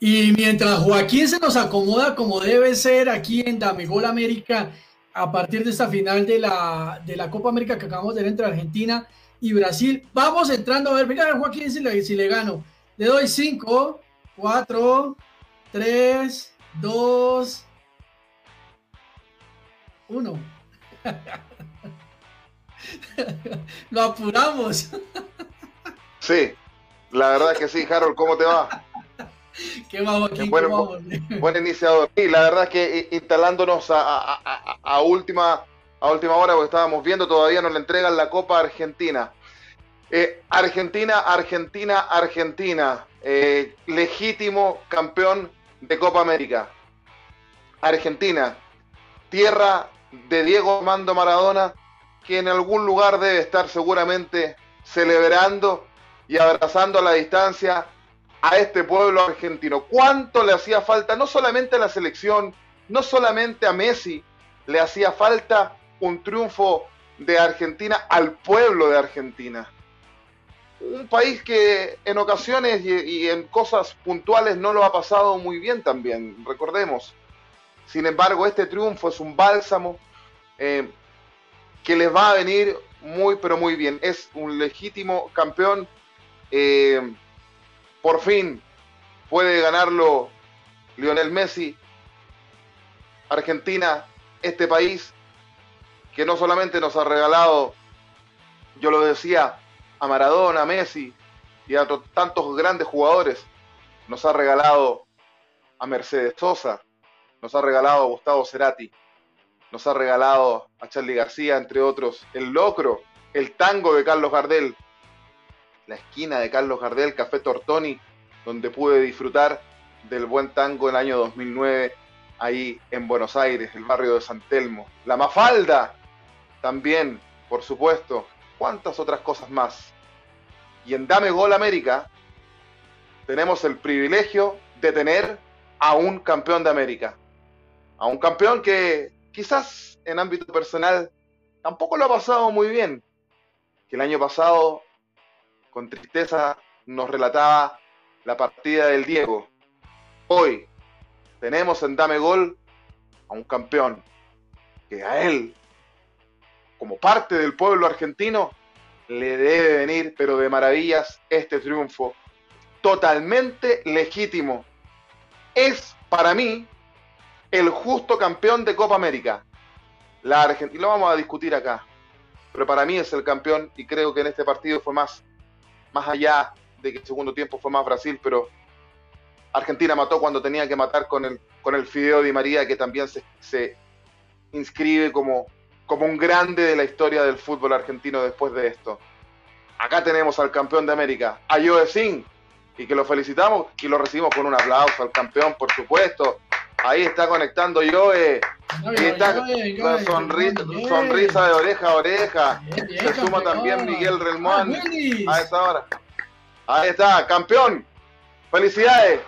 Y mientras Joaquín se nos acomoda como debe ser aquí en Damegol América, a partir de esta final de la, de la Copa América que acabamos de ver entre Argentina y Brasil, vamos entrando a ver, mira Joaquín si le, si le gano. Le doy 5, 4, 3, 2, 1. Lo apuramos. Sí, la verdad es que sí, Harold, ¿cómo te va? Qué vamos aquí, buen, buen, iniciador. Sí, la verdad es que instalándonos a, última, a última hora, porque estábamos viendo, todavía nos le entregan la Copa Argentina. Eh, Argentina, Argentina, Argentina. Eh, legítimo campeón de Copa América. Argentina, tierra de Diego Armando Maradona, que en algún lugar debe estar seguramente celebrando y abrazando a la distancia a este pueblo argentino. ¿Cuánto le hacía falta, no solamente a la selección, no solamente a Messi, le hacía falta un triunfo de Argentina al pueblo de Argentina? Un país que en ocasiones y, en cosas puntuales no lo ha pasado muy bien también, recordemos. Sin embargo, este triunfo es un bálsamo eh, que les va a venir muy, pero muy bien. Es un legítimo campeón. Eh, por fin puede ganarlo Lionel Messi. Argentina, este país que no solamente nos ha regalado, yo lo decía, a Maradona, a Messi y a tantos grandes jugadores, nos ha regalado a Mercedes Sosa, nos ha regalado a Gustavo Cerati, nos ha regalado a Charlie García, entre otros, el locro, el tango de Carlos Gardel, la esquina de Carlos Gardel, Café Tortoni, donde pude disfrutar del buen tango en el año 2009, ahí en Buenos Aires, el barrio de San Telmo. La Mafalda, también, por supuesto, cuántas otras cosas más. Y en Dame Gol América tenemos el privilegio de tener a un campeón de América. A un campeón que quizás en ámbito personal tampoco lo ha pasado muy bien. Que el año pasado, con tristeza, nos relataba la partida del Diego. Hoy tenemos en Dame Gol a un campeón que a él, como parte del pueblo argentino, le debe venir, pero de maravillas, este triunfo totalmente legítimo. Es para mí el justo campeón de Copa América. La Argentina, lo vamos a discutir acá, pero para mí es el campeón y creo que en este partido fue más, más allá de que el segundo tiempo fue más Brasil, pero Argentina mató cuando tenía que matar con el, con el Fideo Di María, que también se, se inscribe como, como un grande de la historia del fútbol argentino después de esto. Acá tenemos al campeón de América, a Joe Sin, y que lo felicitamos y lo recibimos con un aplauso al campeón, por supuesto. Ahí está conectando Joe. Ahí está con sonrisa, sonrisa de oreja a oreja. Se suma también Miguel Relmón a esta hora. Ahí está, campeón. Felicidades.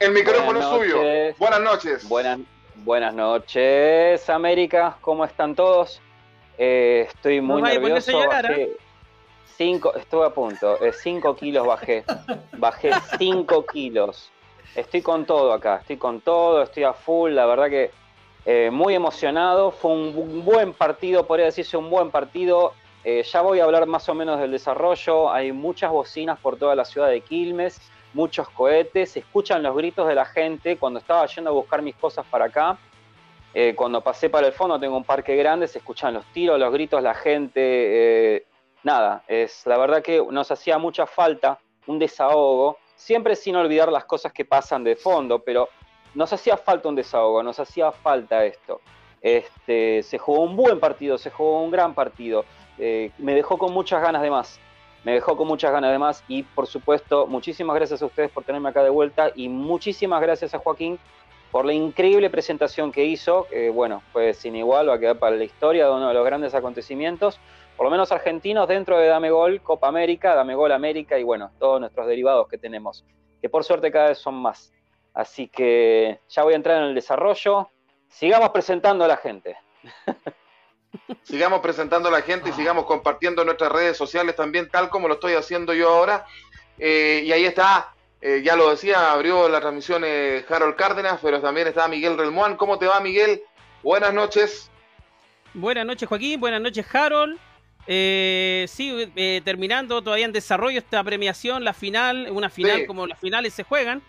El micrófono es suyo. Buenas noches. Buenas, buenas noches, América. ¿Cómo están todos? Eh, estoy muy nervioso. Bajé cinco, estuve a punto. Eh, cinco kilos bajé. Bajé cinco kilos. Estoy con todo acá. Estoy con todo. Estoy a full. La verdad que eh, muy emocionado. Fue un buen partido, podría decirse un buen partido. Eh, ya voy a hablar más o menos del desarrollo. Hay muchas bocinas por toda la ciudad de Quilmes, muchos cohetes. Se escuchan los gritos de la gente. Cuando estaba yendo a buscar mis cosas para acá, eh, cuando pasé para el fondo, tengo un parque grande, se escuchan los tiros, los gritos, la gente. Nada, es la verdad que nos hacía mucha falta un desahogo, siempre sin olvidar las cosas que pasan de fondo, pero nos hacía falta un desahogo, nos hacía falta esto. Este, se jugó un buen partido, se jugó un gran partido. Eh, me dejó con muchas ganas de más. Me dejó con muchas ganas de más y por supuesto muchísimas gracias a ustedes por tenerme acá de vuelta y muchísimas gracias a Joaquín por la increíble presentación que hizo, que bueno, fue sin igual, va a quedar para la historia de uno de los grandes acontecimientos, por lo menos argentinos dentro de Dame Gol, Copa América, Dame Gol América y bueno, todos nuestros derivados que tenemos, que por suerte cada vez son más. Así que ya voy a entrar en el desarrollo. Sigamos presentando a la gente. sigamos presentando a la gente y sigamos compartiendo nuestras redes sociales también, tal como lo estoy haciendo yo ahora. Eh, y ahí está Eh, ya lo decía, abrió la transmisión eh, Harold Cárdenas, pero también está Miguel Relmuán. ¿Cómo te va, Miguel? Buenas noches. Buenas noches, Joaquín. Buenas noches, Harold. Eh, sí, eh, terminando todavía en desarrollo esta premiación, la final, una final como las finales se juegan,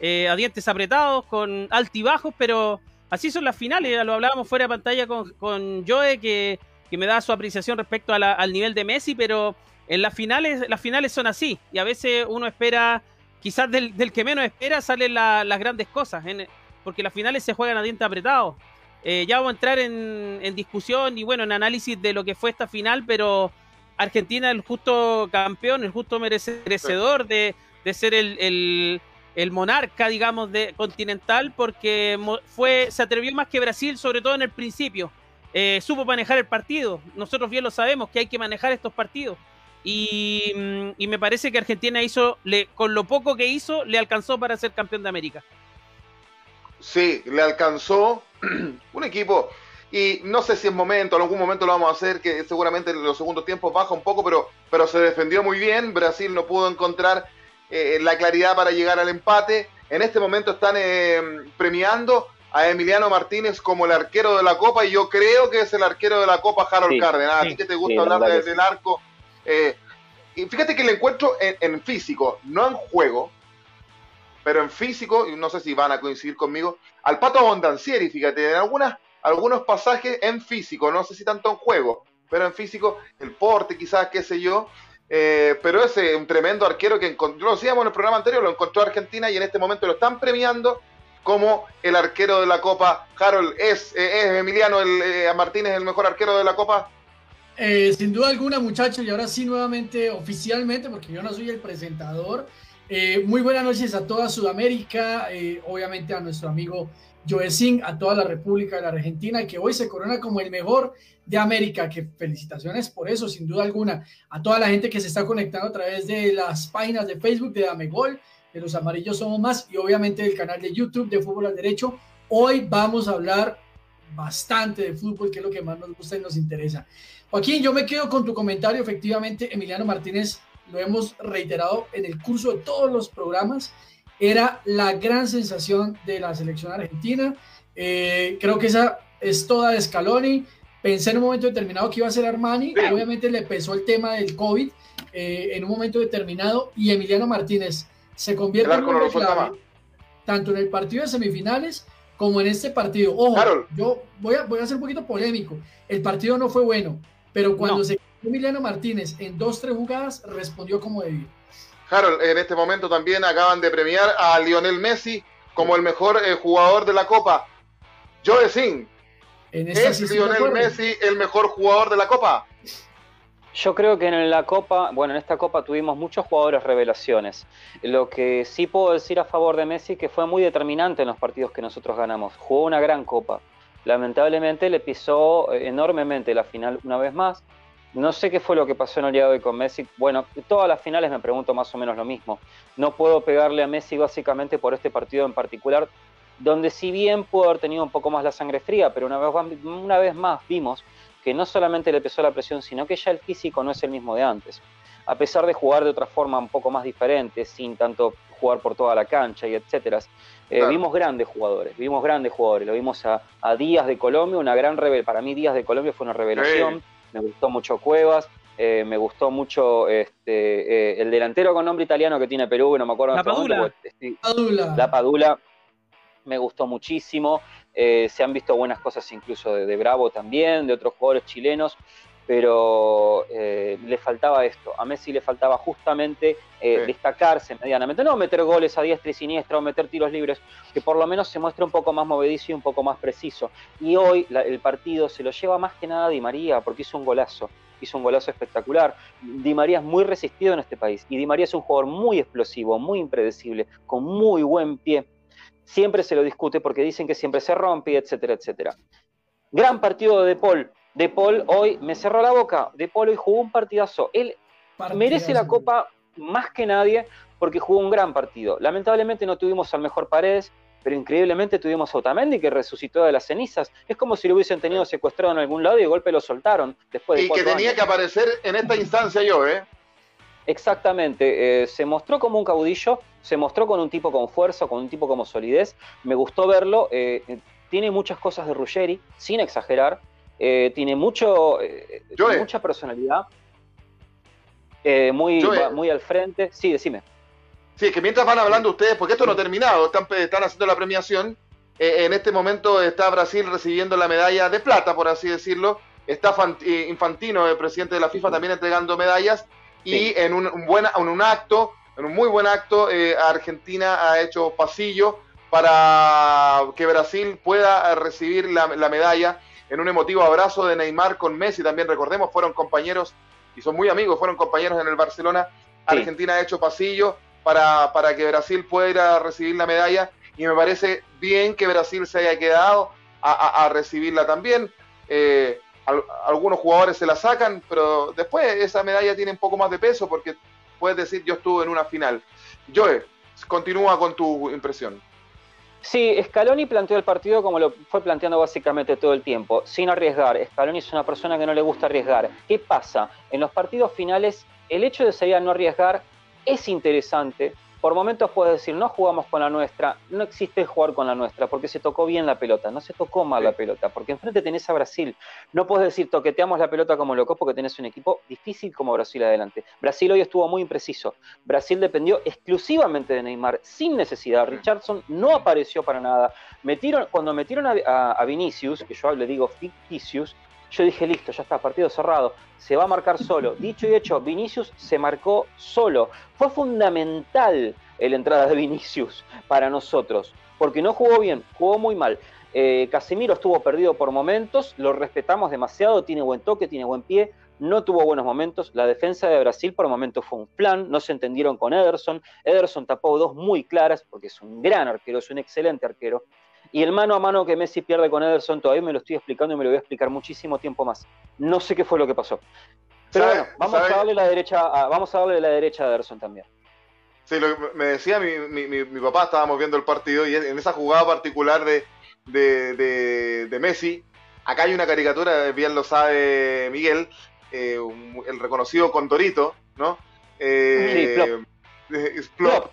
a dientes apretados, con altibajos, pero así son las finales. Ya lo hablábamos fuera de pantalla con, con Joe, que, que me da su apreciación respecto al nivel de Messi, pero en las finales, las finales son así, y a veces uno espera quizás del, que menos espera salen las grandes cosas, porque las finales se juegan a diente apretado. Eh, ya vamos a entrar en, discusión y bueno, en análisis de lo que fue esta final, pero Argentina el justo campeón, el justo merecedor de, ser el, monarca, digamos, de continental, porque fue, se atrevió más que Brasil, sobre todo en el principio. Eh, supo manejar el partido. Nosotros bien lo sabemos que hay que manejar estos partidos. Mm, y, me parece que Argentina hizo, le, con lo poco que hizo, le alcanzó para ser campeón de América. Sí, le alcanzó un equipo. Y no sé si es momento, en algún momento lo vamos a hacer, que seguramente en los segundos tiempos baja un poco, pero, pero se defendió muy bien. Brasil no pudo encontrar eh, la claridad para llegar al empate. En este momento están eh, premiando a Emiliano Martínez como el arquero de la Copa y yo creo que es el arquero de la Copa Harold Cárdenas. ¿A ti que te gusta hablar del arco? Eh, y fíjate que le encuentro en, físico, no en juego, pero en físico, no sé si van a coincidir conmigo, al Pato Bondancieri, fíjate, en algunas, algunos pasajes en físico, no sé si tanto en juego, pero en físico, el porte quizás, qué sé yo, eh, pero es un tremendo arquero que encontró, lo decíamos en el programa anterior, lo encontró Argentina y en este momento lo están premiando como el arquero de la Copa. Harold, ¿es, es Emiliano el, Martínez el mejor arquero de la Copa? Eh, sin duda alguna, muchachos, y ahora sí nuevamente oficialmente, porque yo no soy el presentador. Eh, muy buenas noches a toda Sudamérica, eh, obviamente a nuestro amigo Joe Singh, a toda la República de la Argentina, que hoy se corona como el mejor de América. Que felicitaciones por eso, sin duda alguna. A toda la gente que se está conectando a través de las páginas de Facebook de Dame Gol, de los Amarillos Somos Más, y obviamente del canal de YouTube de Fútbol al Derecho. Hoy vamos a hablar bastante de fútbol, que es lo que más nos gusta y nos interesa. Joaquín, yo me quedo con tu comentario. Efectivamente, Emiliano Martínez, lo hemos reiterado en el curso de todos los programas, era la gran sensación de la selección argentina. Eh, creo que esa es toda de Scaloni. Pensé en un momento determinado que iba a ser Armani. Obviamente le pesó el tema del COVID eh, en un momento determinado y Emiliano Martínez se convierte en un tanto en el partido de semifinales como en este partido. Ojo, yo voy a, voy a ser un poquito polémico. El partido no fue bueno, pero cuando se se Emiliano Martínez en dos, tres jugadas, respondió como debía. Harold, en este momento también acaban de premiar a Lionel Messi como el mejor eh, jugador de la Copa. Joe Singh, ¿es Lionel Messi el mejor jugador de la Copa? Yo creo que en la Copa, bueno, en esta Copa tuvimos muchos jugadores revelaciones. Lo que sí puedo decir a favor de Messi que fue muy determinante en los partidos que nosotros ganamos. Jugó una gran Copa lamentablemente le pisó eh, enormemente la final una vez más. No sé qué fue lo que pasó en el día con Messi. Bueno, todas las finales me pregunto más o menos lo mismo. No puedo pegarle a Messi básicamente por este partido en particular, donde si bien pudo haber tenido un poco más la sangre fría, pero una vez más vimos que no solamente le pesó la presión, sino que ya el físico no es el mismo de antes. A pesar de jugar de otra forma un poco más diferente, sin tanto jugar por toda la cancha y etcétera, eh, vimos grandes jugadores, vimos grandes jugadores, lo vimos a, Díaz de Colombia, una gran revelación, para mí Díaz de Colombia fue una revelación, me gustó mucho Cuevas, eh, me gustó mucho este, eh, el delantero con nombre italiano que tiene Perú, no me acuerdo. La Padula. Padula. La Padula me gustó muchísimo, se han visto buenas cosas incluso de Bravo también, de otros jugadores chilenos, pero eh, le faltaba esto. A Messi le faltaba justamente eh, destacarse medianamente, no meter goles a diestra y siniestra o meter tiros libres, que por lo menos se muestre un poco más movedizo y un poco más preciso. Y hoy el partido se lo lleva más que nada Di María, porque hizo un golazo, hizo un golazo espectacular. Di María es muy resistido en este país y Di María es un jugador muy explosivo, muy impredecible, con muy buen pie. Siempre se lo discute porque dicen que siempre se rompe, etcétera, etcétera. Gran partido de De Paul, de Paul hoy me cerró la boca. De Paul hoy jugó un partidazo. Él merece la copa más que nadie porque jugó un gran partido. Lamentablemente no tuvimos al mejor Paredes, pero increíblemente tuvimos a Otamendi que resucitó de las cenizas. Es como si lo hubiesen tenido secuestrado en algún lado y de golpe lo soltaron después de Y que tenía que aparecer en esta instancia yo, ¿eh? Exactamente, eh, se mostró como un caudillo, se mostró con un tipo con fuerza, con un tipo como solidez, me gustó verlo, eh, tiene muchas cosas de Ruggeri, sin exagerar, tiene mucho, mucha personalidad, muy, muy al frente, sí, decime. Sí, es que mientras van hablando ustedes, porque esto no ha terminado, están, están haciendo la premiación, en este momento está Brasil recibiendo la medalla de plata, por así decirlo, está Infantino, el presidente de la FIFA, también entregando medallas, y en un, buen, en un acto, en un muy buen acto, eh, Argentina ha hecho pasillo para que Brasil pueda recibir la, medalla en un emotivo abrazo de Neymar con Messi. También recordemos, fueron compañeros y son muy amigos, fueron compañeros en el Barcelona. Argentina ha hecho pasillo para, para que Brasil pueda ir a recibir la medalla y me parece bien que Brasil se haya quedado a, recibirla también. Eh, algunos jugadores se la sacan, pero después esa medalla tiene un poco más de peso porque puedes decir yo estuve en una final. Joe, continúa con tu impresión. Sí, Scaloni planteó el partido como lo fue planteando básicamente todo el tiempo, sin arriesgar. Scaloni es una persona que no le gusta arriesgar. ¿Qué pasa? En los partidos finales, el hecho de salir a no arriesgar es interesante, por momentos puedes decir, no jugamos con la nuestra, no existe jugar con la nuestra, porque se tocó bien la pelota, no se tocó mal la pelota, porque enfrente tenés a Brasil. No puedes decir, toqueteamos la pelota como locos, porque tenés un equipo difícil como Brasil adelante. Brasil hoy estuvo muy impreciso. Brasil dependió exclusivamente de Neymar, sin necesidad. Richardson no apareció para nada. Metieron, cuando metieron a Vinicius, que yo le digo ficticius, yo dije, listo, ya está, partido cerrado, se va a marcar solo. Dicho y hecho, Vinicius se marcó solo. Fue fundamental la entrada de Vinicius para nosotros, porque no jugó bien, jugó muy mal. Eh, Casemiro estuvo perdido por momentos, lo respetamos demasiado, tiene buen toque, tiene buen pie, no tuvo buenos momentos. La defensa de Brasil por momentos fue un plan, no se entendieron con Ederson. Ederson tapó dos muy claras, porque es un gran arquero, es un excelente arquero. Y el mano a mano que Messi pierde con Ederson todavía me lo estoy explicando y me lo voy a explicar muchísimo tiempo más. No sé qué fue lo que pasó. Pero bueno, vamos a darle la derecha a, vamos a darle la derecha a Ederson también. Sí, lo que me decía mi, papá, estábamos viendo el partido y en esa jugada particular de, de, Messi, acá hay una caricatura, bien lo sabe Miguel, eh, el reconocido Condorito, ¿no? Eh, sí,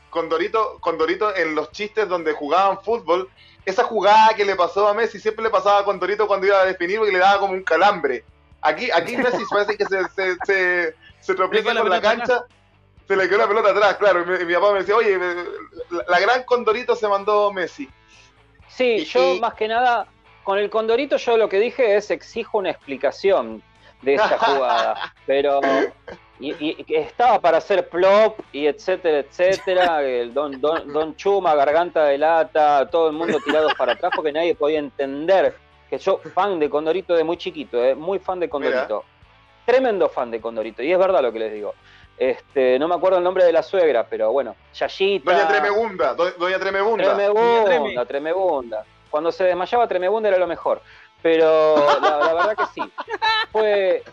Condorito, Condorito en los chistes donde jugaban fútbol esa jugada que le pasó a Messi siempre le pasaba con Torito cuando iba a definir porque le daba como un calambre. Aquí, aquí Messi parece que se, se, se, se tropieza con la, cancha, se le quedó la pelota atrás, claro. Y mi, papá me decía, oye, la, gran Condorito se mandó Messi. Sí, yo más que nada, con el Condorito yo lo que dije es exijo una explicación de esa jugada. pero y, que estaba para hacer plop y etcétera, etcétera, el don, don, Chuma, garganta de lata, todo el mundo tirado para atrás porque nadie podía entender que yo, fan de Condorito de muy chiquito, eh, muy fan de Condorito, tremendo fan de Condorito, y es verdad lo que les digo. Este, no me acuerdo el nombre de la suegra, pero bueno, Yayita. Doña Tremebunda, Doña Tremebunda. Tremebunda, Tremebunda. Cuando se desmayaba Tremebunda era lo mejor. Pero la verdad que sí. Fue,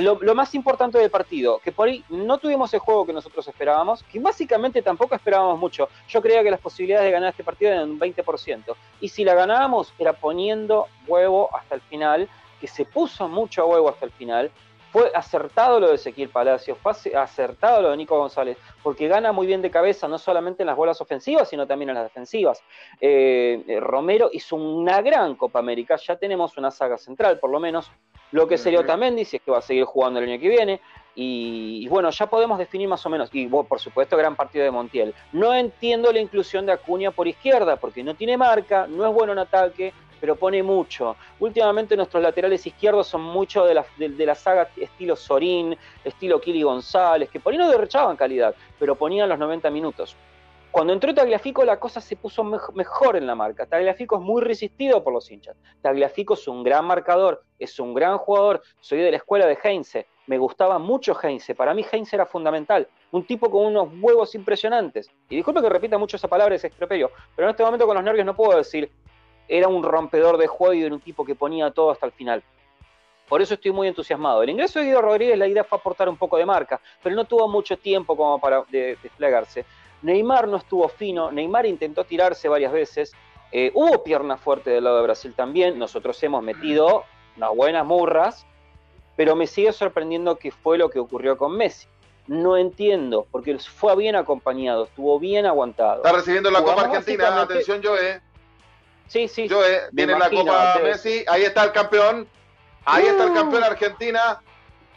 lo, más importante del partido, que por ahí no tuvimos el juego que nosotros esperábamos, que básicamente tampoco esperábamos mucho. Yo creía que las posibilidades de ganar este partido eran un 20%. Y si la ganábamos era poniendo huevo hasta el final, que se puso mucho huevo hasta el final. Fue acertado lo de Ezequiel Palacios, fue acertado lo de Nico González, porque gana muy bien de cabeza, no solamente en las bolas ofensivas, sino también en las defensivas. Eh, eh, Romero hizo una gran Copa América, ya tenemos una saga central, por lo menos, lo que sería Otamendi, si es que va a seguir jugando el año que viene. Y, bueno, ya podemos definir más o menos. Y por supuesto, gran partido de Montiel. No entiendo la inclusión de Acuña por izquierda, porque no tiene marca, no es bueno en ataque, pero pone mucho. Últimamente nuestros laterales izquierdos son mucho de la, de, la saga estilo Sorín, estilo Kili González, que por ahí no derrochaban calidad, pero ponían los 90 minutos. Cuando entró Tagliafico la cosa se puso mejor en la marca. Tagliafico es muy resistido por los hinchas. Tagliafico es un gran marcador, es un gran jugador. Soy de la escuela de Heinze. Me gustaba mucho Heinze. Para mí Heinze era fundamental. Un tipo con unos huevos impresionantes. Y disculpe que repita mucho esa palabra, ese pero en este momento con los nervios no puedo decir era un rompedor de juego y era un tipo que ponía todo hasta el final. Por eso estoy muy entusiasmado. El ingreso de Guido Rodríguez, la idea fue aportar un poco de marca, pero no tuvo mucho tiempo como para desplegarse. Neymar no estuvo fino, Neymar intentó tirarse varias veces, eh, hubo pierna fuerte del lado de Brasil también, nosotros hemos metido unas buenas murras, pero me sigue sorprendiendo qué fue lo que ocurrió con Messi. No entiendo, porque fue bien acompañado, estuvo bien aguantado. Está recibiendo la Copa Argentina, atención Joe. Sí, sí. Joe, tiene la Copa Messi, ahí está el campeón. Ahí está el campeón Argentina.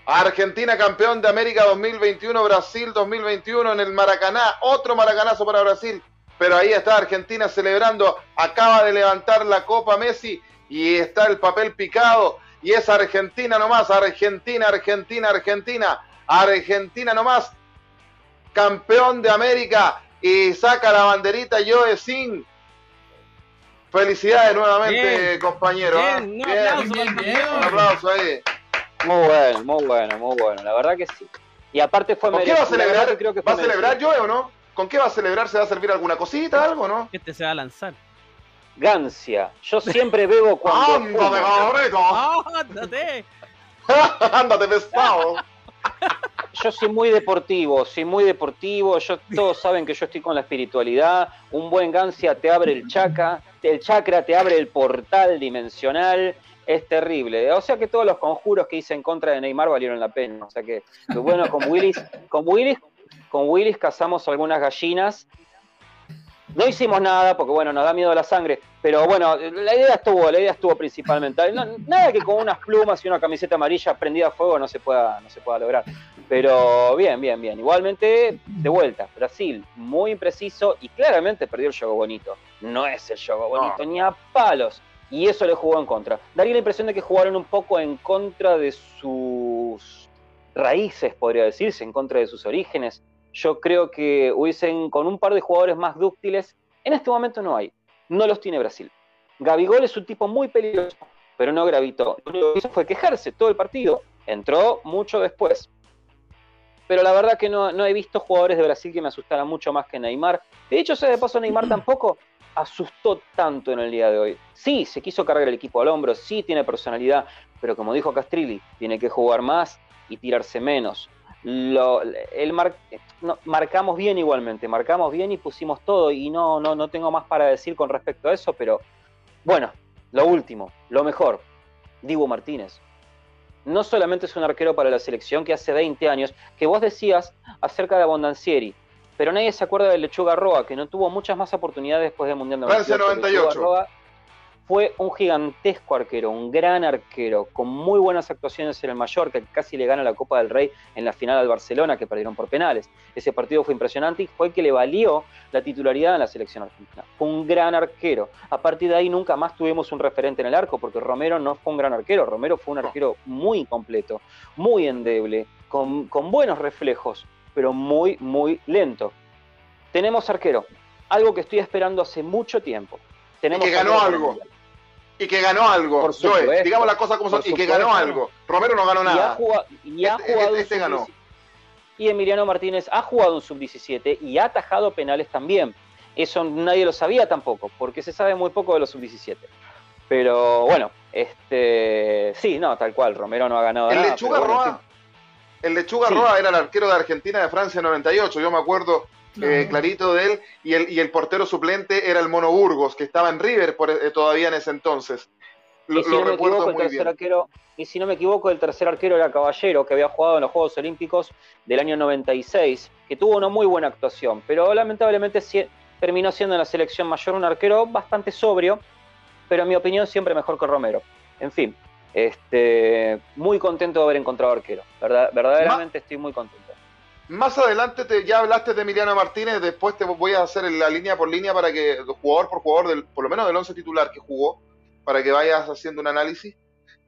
Argentina campeón de América 2021, Brasil 2021 en el Maracaná. Otro maracanazo para Brasil. Pero ahí está Argentina celebrando. Acaba de levantar la Copa Messi y está el papel picado. Y es Argentina nomás. Argentina, Argentina, Argentina. Argentina nomás. Campeón de América. Y saca la banderita Joe Sin. Felicidades nuevamente, compañero. ¿ah? Bien, un aplauso ahí. Muy bueno, muy bueno, muy bueno. La verdad que sí. Y aparte fue ¿Con qué va a celebrar? Creo que ¿Va a celebrar yo o no? ¿Con qué va a celebrar? ¿Se va a servir alguna cosita, algo, no? Este se va a lanzar. Gancia. Yo siempre bebo cuando. ¡Ándate, cabrito! ¡Ándate! ¡Ándate, pesado! Yo soy muy deportivo, soy muy deportivo. Yo, todos saben que yo estoy con la espiritualidad. Un buen Gancia te abre el chakra, el chakra te abre el portal dimensional es terrible. O sea que todos los conjuros que hice en contra de Neymar valieron la pena. O sea que, bueno, con Willis, con Willis, con Willis cazamos algunas gallinas. No hicimos nada porque bueno, nos da miedo la sangre, pero bueno, la idea estuvo, la idea estuvo principalmente. nada que con unas plumas y una camiseta amarilla prendida a fuego no se pueda, no se pueda lograr. Pero bien, bien, bien. Igualmente, de vuelta, Brasil, muy impreciso y claramente perdió el juego bonito. No es el juego bonito, ni a palos y eso le jugó en contra. Daría la impresión de que jugaron un poco en contra de sus raíces, podría decirse, en contra de sus orígenes. Yo creo que hubiesen, con un par de jugadores más dúctiles, en este momento no hay. No los tiene Brasil. Gabigol es un tipo muy peligroso, pero no gravitó. Lo único que hizo fue quejarse todo el partido. Entró mucho después. Pero la verdad que no, no he visto jugadores de Brasil que me asustaran mucho más que Neymar. De hecho, sea de paso, Neymar tampoco asustó tanto en el día de hoy. Sí, se quiso cargar el equipo al hombro, sí tiene personalidad, pero como dijo Castrilli, tiene que jugar más y tirarse menos. Lo, el marcamos bien igualmente, marcamos bien y pusimos todo y no, no, no tengo más para decir con respecto a eso, pero bueno, lo último, lo mejor, Dibu Martínez. No solamente es un arquero para la selección que hace 20 años, que vos decías acerca de Abondancieri, pero nadie se acuerda de Lechuga Roa, que no tuvo muchas más oportunidades después del Mundial de Francia 98. Fue un gigantesco arquero, un gran arquero, con muy buenas actuaciones en el Mallorca, que casi le gana la Copa del Rey en la final al Barcelona, que perdieron por penales. Ese partido fue impresionante y fue el que le valió la titularidad en la selección argentina. Fue un gran arquero. A partir de ahí nunca más tuvimos un referente en el arco, porque Romero no fue un gran arquero, Romero fue un arquero muy completo, muy endeble, con, con buenos reflejos pero muy, muy lento. Tenemos arquero, algo que estoy esperando hace mucho tiempo. Tenemos que ganó algo. Y que ganó algo. Por digamos las cosas como son. y que ganó algo. Romero no ganó nada. Y ha, este, jugado, este, ganó. Y Emiliano Martínez ha jugado un sub-17 y ha atajado penales también. Eso nadie lo sabía tampoco, porque se sabe muy poco de los sub-17. Pero bueno, este sí, no, tal cual, Romero no ha ganado el nada. Lechuga Roa, el Lechuga Roa era el arquero de Argentina de Francia 98, yo me acuerdo eh, clarito de él, y el, y el portero suplente era el Mono Burgos, que estaba en River eh, todavía en ese entonces. Lo, y, si no recuerdo muy bien. Arquero, y si no me equivoco, el tercer arquero era Caballero, que había jugado en los Juegos Olímpicos del año 96, que tuvo una muy buena actuación, pero lamentablemente terminó siendo en la selección mayor un arquero bastante sobrio, pero en mi opinión siempre mejor que Romero. En fin, este, muy contento de haber encontrado arquero. Verdad, verdaderamente estoy muy contento. Más adelante te, ya hablaste de Emiliano Martínez, después te voy a hacer la línea por línea para que, jugador por jugador, del, por lo menos del once titular que jugó, para que vayas haciendo un análisis.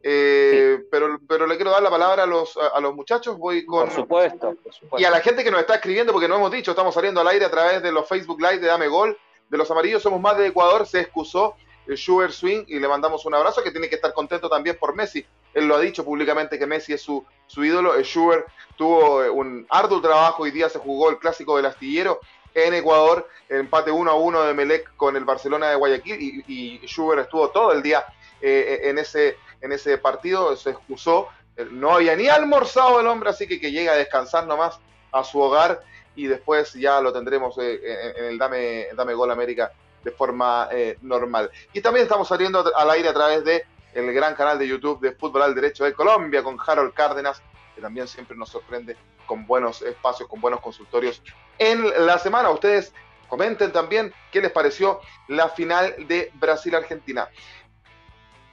Eh, pero, pero le quiero dar la palabra a los, a los muchachos. Voy con. Por supuesto, por supuesto, Y a la gente que nos está escribiendo, porque no hemos dicho, estamos saliendo al aire a través de los Facebook Live de Dame Gol. De los amarillos somos más de Ecuador, se excusó Schubert Swing y le mandamos un abrazo que tiene que estar contento también por Messi. Él lo ha dicho públicamente que Messi es su, su ídolo. Schubert tuvo eh, un arduo trabajo. Hoy día se jugó el clásico del astillero en Ecuador, empate 1 a 1 de Melec con el Barcelona de Guayaquil y, y Schubert estuvo todo el día eh, en, ese, en ese partido, se excusó, no había ni almorzado el hombre, así que que llega a descansar nomás a su hogar y después ya lo tendremos eh, en, el Dame, Dame Gol América de forma eh, normal. Y también estamos saliendo al aire a través de el gran canal de YouTube de Fútbol al Derecho de Colombia con Harold Cárdenas que también siempre nos sorprende con buenos espacios, con buenos consultorios en la semana. Ustedes comenten también qué les pareció la final de Brasil-Argentina.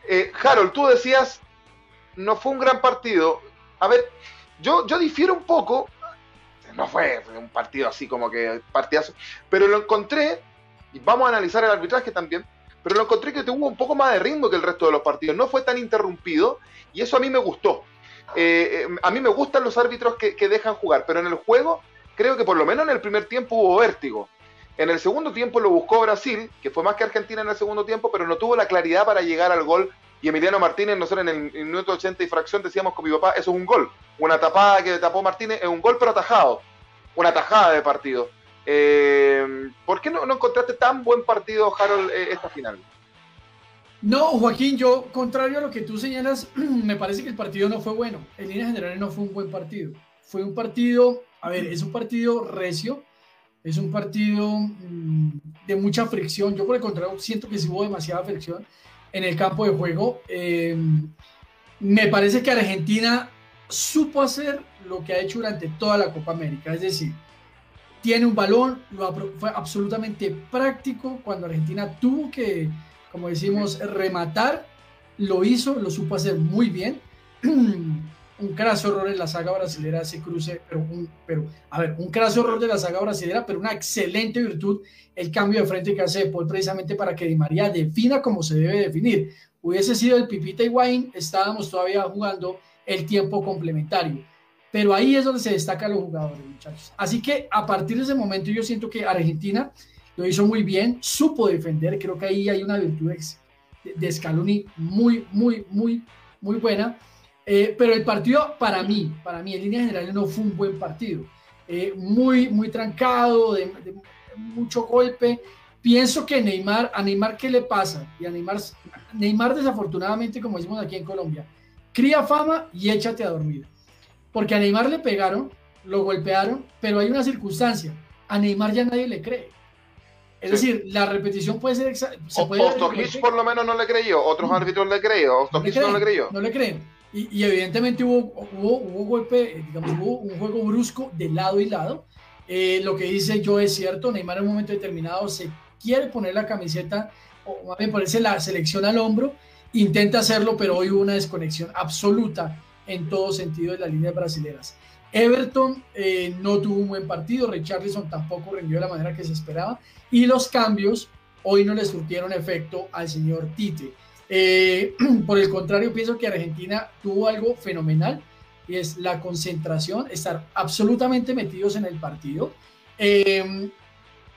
Eh, Harold, tú decías, no fue un gran partido. A ver, yo, yo difiero un poco. No fue, un partido así como que partidazo, pero lo encontré, y vamos a analizar el arbitraje también, pero lo encontré que tuvo un poco más de ritmo que el resto de los partidos. No fue tan interrumpido y eso a mí me gustó. Eh, eh, a mí me gustan los árbitros que, que, dejan jugar, pero en el juego creo que por lo menos en el primer tiempo hubo vértigo. En el segundo tiempo lo buscó Brasil, que fue más que Argentina en el segundo tiempo, pero no tuvo la claridad para llegar al gol. Y Emiliano Martínez, nosotros en el, minuto 80 y fracción decíamos con mi papá, eso es un gol. Una tapada que tapó Martínez es un gol pero atajado. Una tajada de partido. Eh, ¿Por qué no, encontraste tan buen partido, Harold, eh, esta final? No, Joaquín, yo, contrario a lo que tú señalas, me parece que el partido no fue bueno. En líneas generales no fue un buen partido. Fue un partido, a ver, es un partido recio, es un partido mm, de mucha fricción. Yo por el contrario siento que sí hubo demasiada fricción en el campo de juego. Eh, me parece que Argentina supo hacer lo que ha hecho durante toda la Copa América, es decir, tiene un balón, lo fue absolutamente práctico cuando Argentina tuvo que, como decimos, rematar, lo hizo, lo supo hacer muy bien. un craso error en la saga brasilera ese cruce, pero, un, pero a ver, un craso error de la saga brasilera, pero una excelente virtud el cambio de frente que hace Paul precisamente para que Di María defina como se debe definir. Hubiese sido el Pipita y Wayne, estábamos todavía jugando el tiempo complementario. Pero ahí es donde se destacan los jugadores, muchachos. Así que a partir de ese momento yo siento que Argentina lo hizo muy bien, supo defender, creo que ahí hay una virtud de Scaloni muy, muy, muy, muy buena eh, pero el partido, para mí, para mí, en líneas generales, no fue un buen partido. Eh, muy, muy trancado, de, mucho golpe. Pienso que Neymar, a Neymar, ¿qué le pasa? Y a Neymar, Neymar, desafortunadamente, como decimos aquí en Colombia, cría fama y échate a dormir. Porque a Neymar le pegaron, lo golpearon, pero hay una circunstancia. A Neymar ya nadie le cree. Es decir, la repetición puede ser. Se por lo menos no le creyó, otros árbitros le creyó, no le, no le creyó. No le creen. Y, evidentemente hubo, hubo, hubo, golpe, digamos, hubo un juego brusco de lado y lado. Eh, lo que dice yo es cierto, Neymar en un momento determinado se quiere poner la camiseta, o más bien ponerse la selección al hombro, intenta hacerlo, pero hoy hubo una desconexión absoluta en todo sentido de las líneas brasileras. Everton eh, no tuvo un buen partido, Richarlison tampoco rindió de la manera que se esperaba, y los cambios hoy no le surtieron efecto al señor Tite. Eh, por el contrario, pienso que Argentina tuvo algo fenomenal y es la concentración, estar absolutamente metidos en el partido. Eh,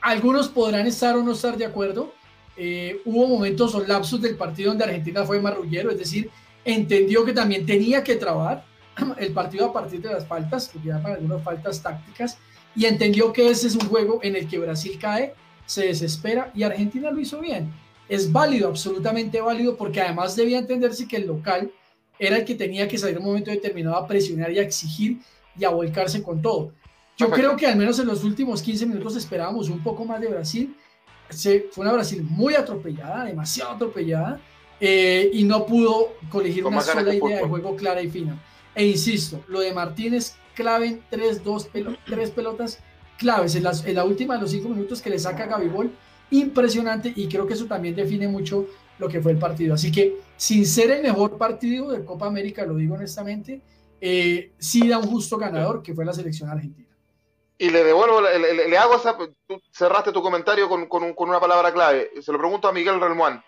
algunos podrán estar o no estar de acuerdo. Eh, hubo momentos o lapsos del partido donde Argentina fue marrullero, es decir, entendió que también tenía que trabar el partido a partir de las faltas, que llaman algunas faltas tácticas, y entendió que ese es un juego en el que Brasil cae, se desespera y Argentina lo hizo bien es válido, absolutamente válido, porque además debía entenderse que el local era el que tenía que salir en un momento determinado a presionar y a exigir y a volcarse con todo. Yo creo que al menos en los últimos 15 minutos esperábamos un poco más de Brasil. Se, fue una Brasil muy atropellada, demasiado atropellada, eh, y no pudo colegir una sola idea de juego clara y fina. E insisto, lo de Martínez, clave, tres, dos, tres pelotas claves en, en, la última de los cinco minutos que le saca Gabigol impresionante y creo que eso también define mucho lo que fue el partido. Así que sin ser el mejor partido de Copa América, lo digo honestamente, eh, sí da un justo ganador que fue la selección argentina. Y le devuelvo, le, hago esa, tú cerraste tu comentario con, con, una palabra clave. Se lo pregunto a Miguel Relmuán.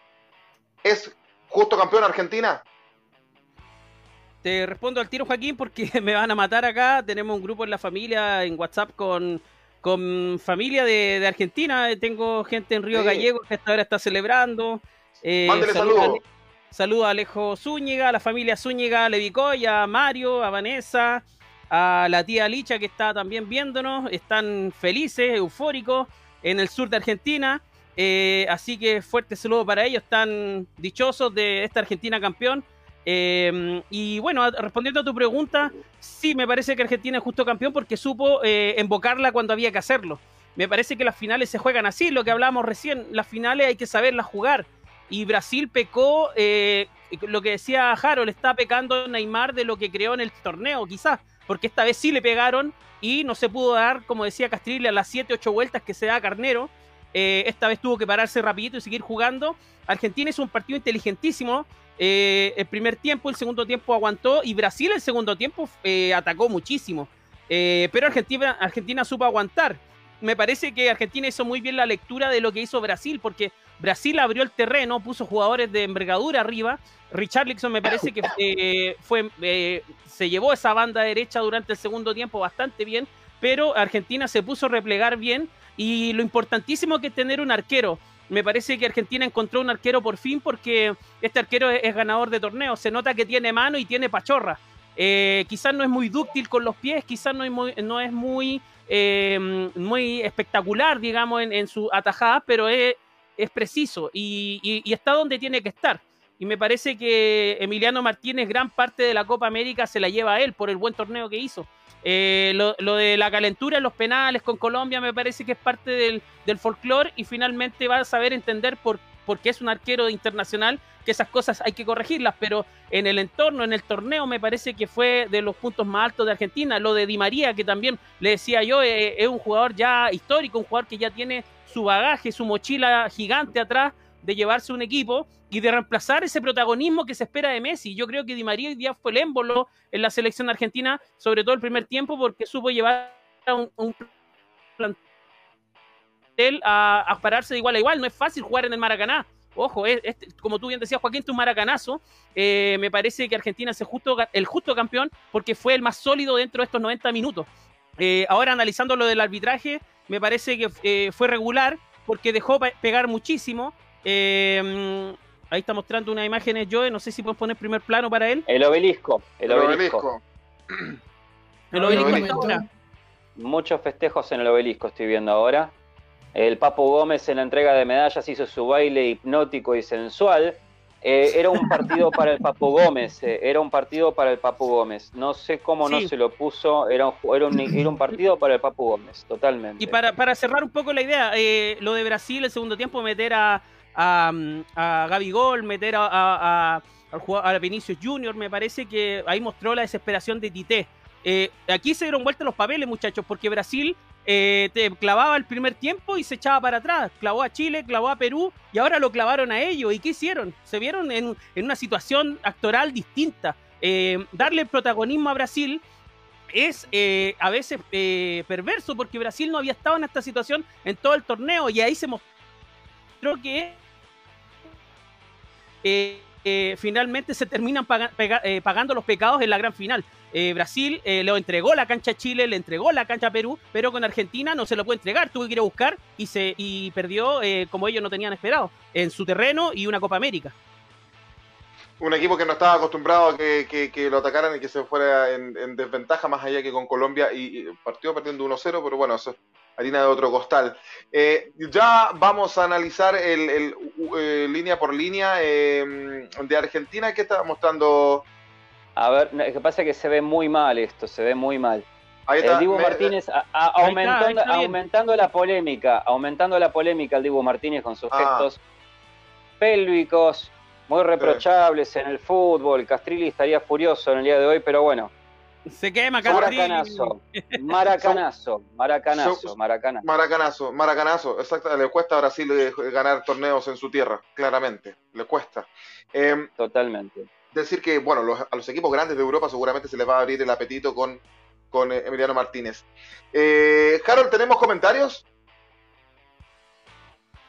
¿Es justo campeón Argentina? Te respondo al tiro, Joaquín, porque me van a matar acá. Tenemos un grupo en la familia en WhatsApp con con familia de, Argentina. Tengo gente en Río Gallego que esta hora está celebrando. Eh, saludos. Saludo a Alejo Zúñiga, a la familia Zúñiga, Levicoy, a Mario, a Vanessa, a la tía Licha que está también viéndonos. Están felices, eufóricos en el sur de Argentina. Eh, así que fuerte saludo para ellos. Están dichosos de esta Argentina campeón. Em, y bueno, respondiendo a tu pregunta, sí, me parece que Argentina es justo campeón porque supo eh, invocarla cuando había que hacerlo. Me parece que las finales se juegan así, lo que hablábamos recién, las finales hay que saberlas jugar. y Brasil pecó, eh, lo que decía Harold, está pecando Neymar de lo que creó en el torneo, quizás, porque esta vez sí le pegaron y no se pudo dar, como decía Castrilli, a las 7, 8 vueltas que se da Carnero. Eh, esta vez tuvo que pararse rapidito y seguir jugando. Argentina es un partido inteligentísimo. Eh, el primer tiempo, el segundo tiempo aguantó y Brasil el segundo tiempo atacó muchísimo. pero Argentina, Argentina supo aguantar. Me parece que Argentina hizo muy bien la lectura de lo que hizo Brasil, porque Brasil abrió el terreno, puso jugadores de envergadura arriba. Richarlison me parece que eh, fue, eh, se llevó esa banda derecha durante el segundo tiempo bastante bien, pero Argentina se puso a replegar bien y lo importantísimo que es tener un arquero. Me parece que Argentina encontró un arquero por fin porque este arquero es, ganador de torneos. Se nota que tiene mano y tiene pachorra. Eh, quizás no es muy dúctil con los pies, quizás no es muy, no es muy, muy espectacular, digamos, en, su atajada, pero es, es preciso y, está donde tiene que estar. Y me parece que Emiliano Martínez, gran parte de la Copa América se la lleva a él por el buen torneo que hizo. Eh, lo, de la calentura en los penales con Colombia me parece que es parte del, del folclore y finalmente va a saber entender por, por qué es un arquero internacional que esas cosas hay que corregirlas, pero en el entorno, en el torneo, me parece que fue de los puntos más altos de Argentina. Lo de Di María, que también le decía yo, eh, es un jugador ya histórico, un jugador que ya tiene su bagaje, su mochila gigante atrás de llevarse un equipo y de reemplazar ese protagonismo que se espera de Messi. Yo creo que Di María hoy día fue el émbolo en la selección argentina, sobre todo el primer tiempo, porque supo llevar a un, plantel a, pararse de igual a igual. No es fácil jugar en el Maracaná. Ojo, como tú bien decías, Joaquín, tu maracanazo. Eh, me parece que Argentina es el justo, el justo campeón porque fue el más sólido dentro de estos 90 minutos. Eh, ahora analizando lo del arbitraje, me parece que eh, fue regular porque dejó pegar muchísimo. Eh, ahí está mostrando una imagen de Joe, no sé si puedes poner primer plano para él. El obelisco, el, obelisco. El obelisco, Muchos festejos en el obelisco estoy viendo ahora. El Papo Gómez en la entrega de medallas hizo su baile hipnótico y sensual. Eh, era un partido para el Papo Gómez, eh, era un partido para el Papo Gómez. No sé cómo no se lo puso, era un, era, un, era un, partido para el Papo Gómez, totalmente. Y para, para cerrar un poco la idea, eh, lo de Brasil el segundo tiempo, meter a, a, a Gaby Gol, meter a, a, a, Vinicius Junior, me parece que ahí mostró la desesperación de Tite. aquí se dieron vuelta los papeles, muchachos, porque Brasil eh, te clavaba el primer tiempo y se echaba para atrás. Clavó a Chile, clavó a Perú y ahora lo clavaron a ellos. ¿Y qué hicieron? Se vieron en, una situación actoral distinta. Eh, darle protagonismo a Brasil es eh, a veces perverso porque Brasil no había estado en esta situación en todo el torneo y ahí se mostró que finalmente se terminan pagando los pecados en la gran final. Eh, Brasil eh, le entregó la cancha a Chile, le entregó la cancha a Perú, pero con Argentina no se lo puede entregar, tuvo que ir a buscar y, se, y perdió eh, como ellos no tenían esperado, en su terreno y una Copa América. Un equipo que no estaba acostumbrado a que, lo atacaran y que se fuera en, desventaja, más allá que con Colombia, y, partió perdiendo 1-0, pero bueno, eso es harina de otro costal. ya vamos a analizar el, línea por línea de Argentina. ¿Qué está mostrando a ver, lo que pasa es que se ve muy mal esto, se ve muy mal. el Dibu Martínez aumentando, aumentando la polémica, aumentando la polémica el Dibu Martínez con sus ah. gestos pélvicos, muy reprochables en el fútbol. Castrilli estaría furioso en el día de hoy, pero bueno. Se quema Maracanazo, maracanazo, maracanazo, maracanazo. Maracanazo, maracanazo, exacto. Le cuesta a Brasil eh, ganar torneos en su tierra, claramente. Le cuesta. Em, Totalmente decir que, bueno, a los equipos grandes de Europa seguramente se les va a abrir el apetito con, con eh, Emiliano Martínez. Eh, Harold, ¿tenemos comentarios?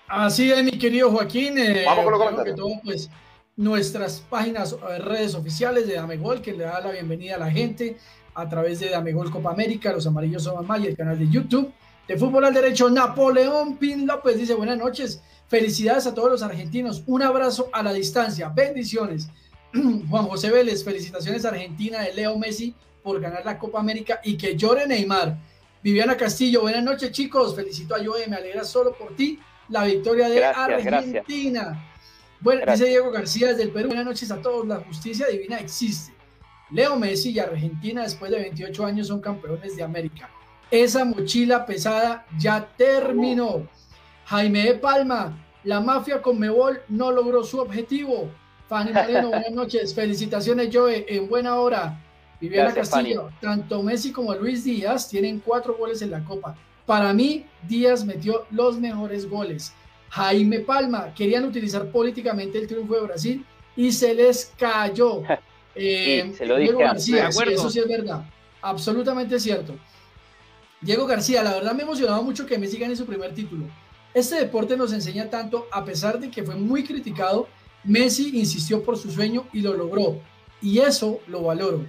Así es, mi querido Joaquín. Eh, Vamos con los comentarios. todo, pues, nuestras páginas, eh, redes oficiales de Damegol, que le da la bienvenida a la gente a través de Damegol Copa América, Los Amarillos Son Más y el canal de YouTube de Fútbol al Derecho. Napoleón Pin López dice: Buenas noches, felicidades a todos los argentinos, un abrazo a la distancia, bendiciones. Juan José Vélez, felicitaciones a Argentina de Leo Messi por ganar la Copa América y que llore Neymar. Viviana Castillo, buenas noches chicos, felicito a Joe, me alegra solo por ti la victoria de Argentina. Bueno, dice Diego García desde el Perú, buenas noches a todos, la justicia divina existe. Leo Messi y Argentina después de 28 años son campeones de América. Esa mochila pesada ya terminó. Jaime de Palma, La mafia con Mebol no logró su objetivo. Fanny Moreno, buenas noches. Felicitaciones, Joe, en buena hora. Viviana Castillo, tanto Messi como Luis Díaz tienen cuatro goles en la Copa. Para mí, Díaz metió los mejores goles. Jaime Palma, querían utilizar políticamente el triunfo de Brasil y se les cayó. Eh, se lo dije García, eso sí es verdad, absolutamente cierto. Diego García, la verdad me emocionaba mucho que Messi gane su primer título. Este deporte nos enseña tanto, a pesar de que fue muy criticado, Messi insistió por su sueño y lo logró. Y eso lo valoro.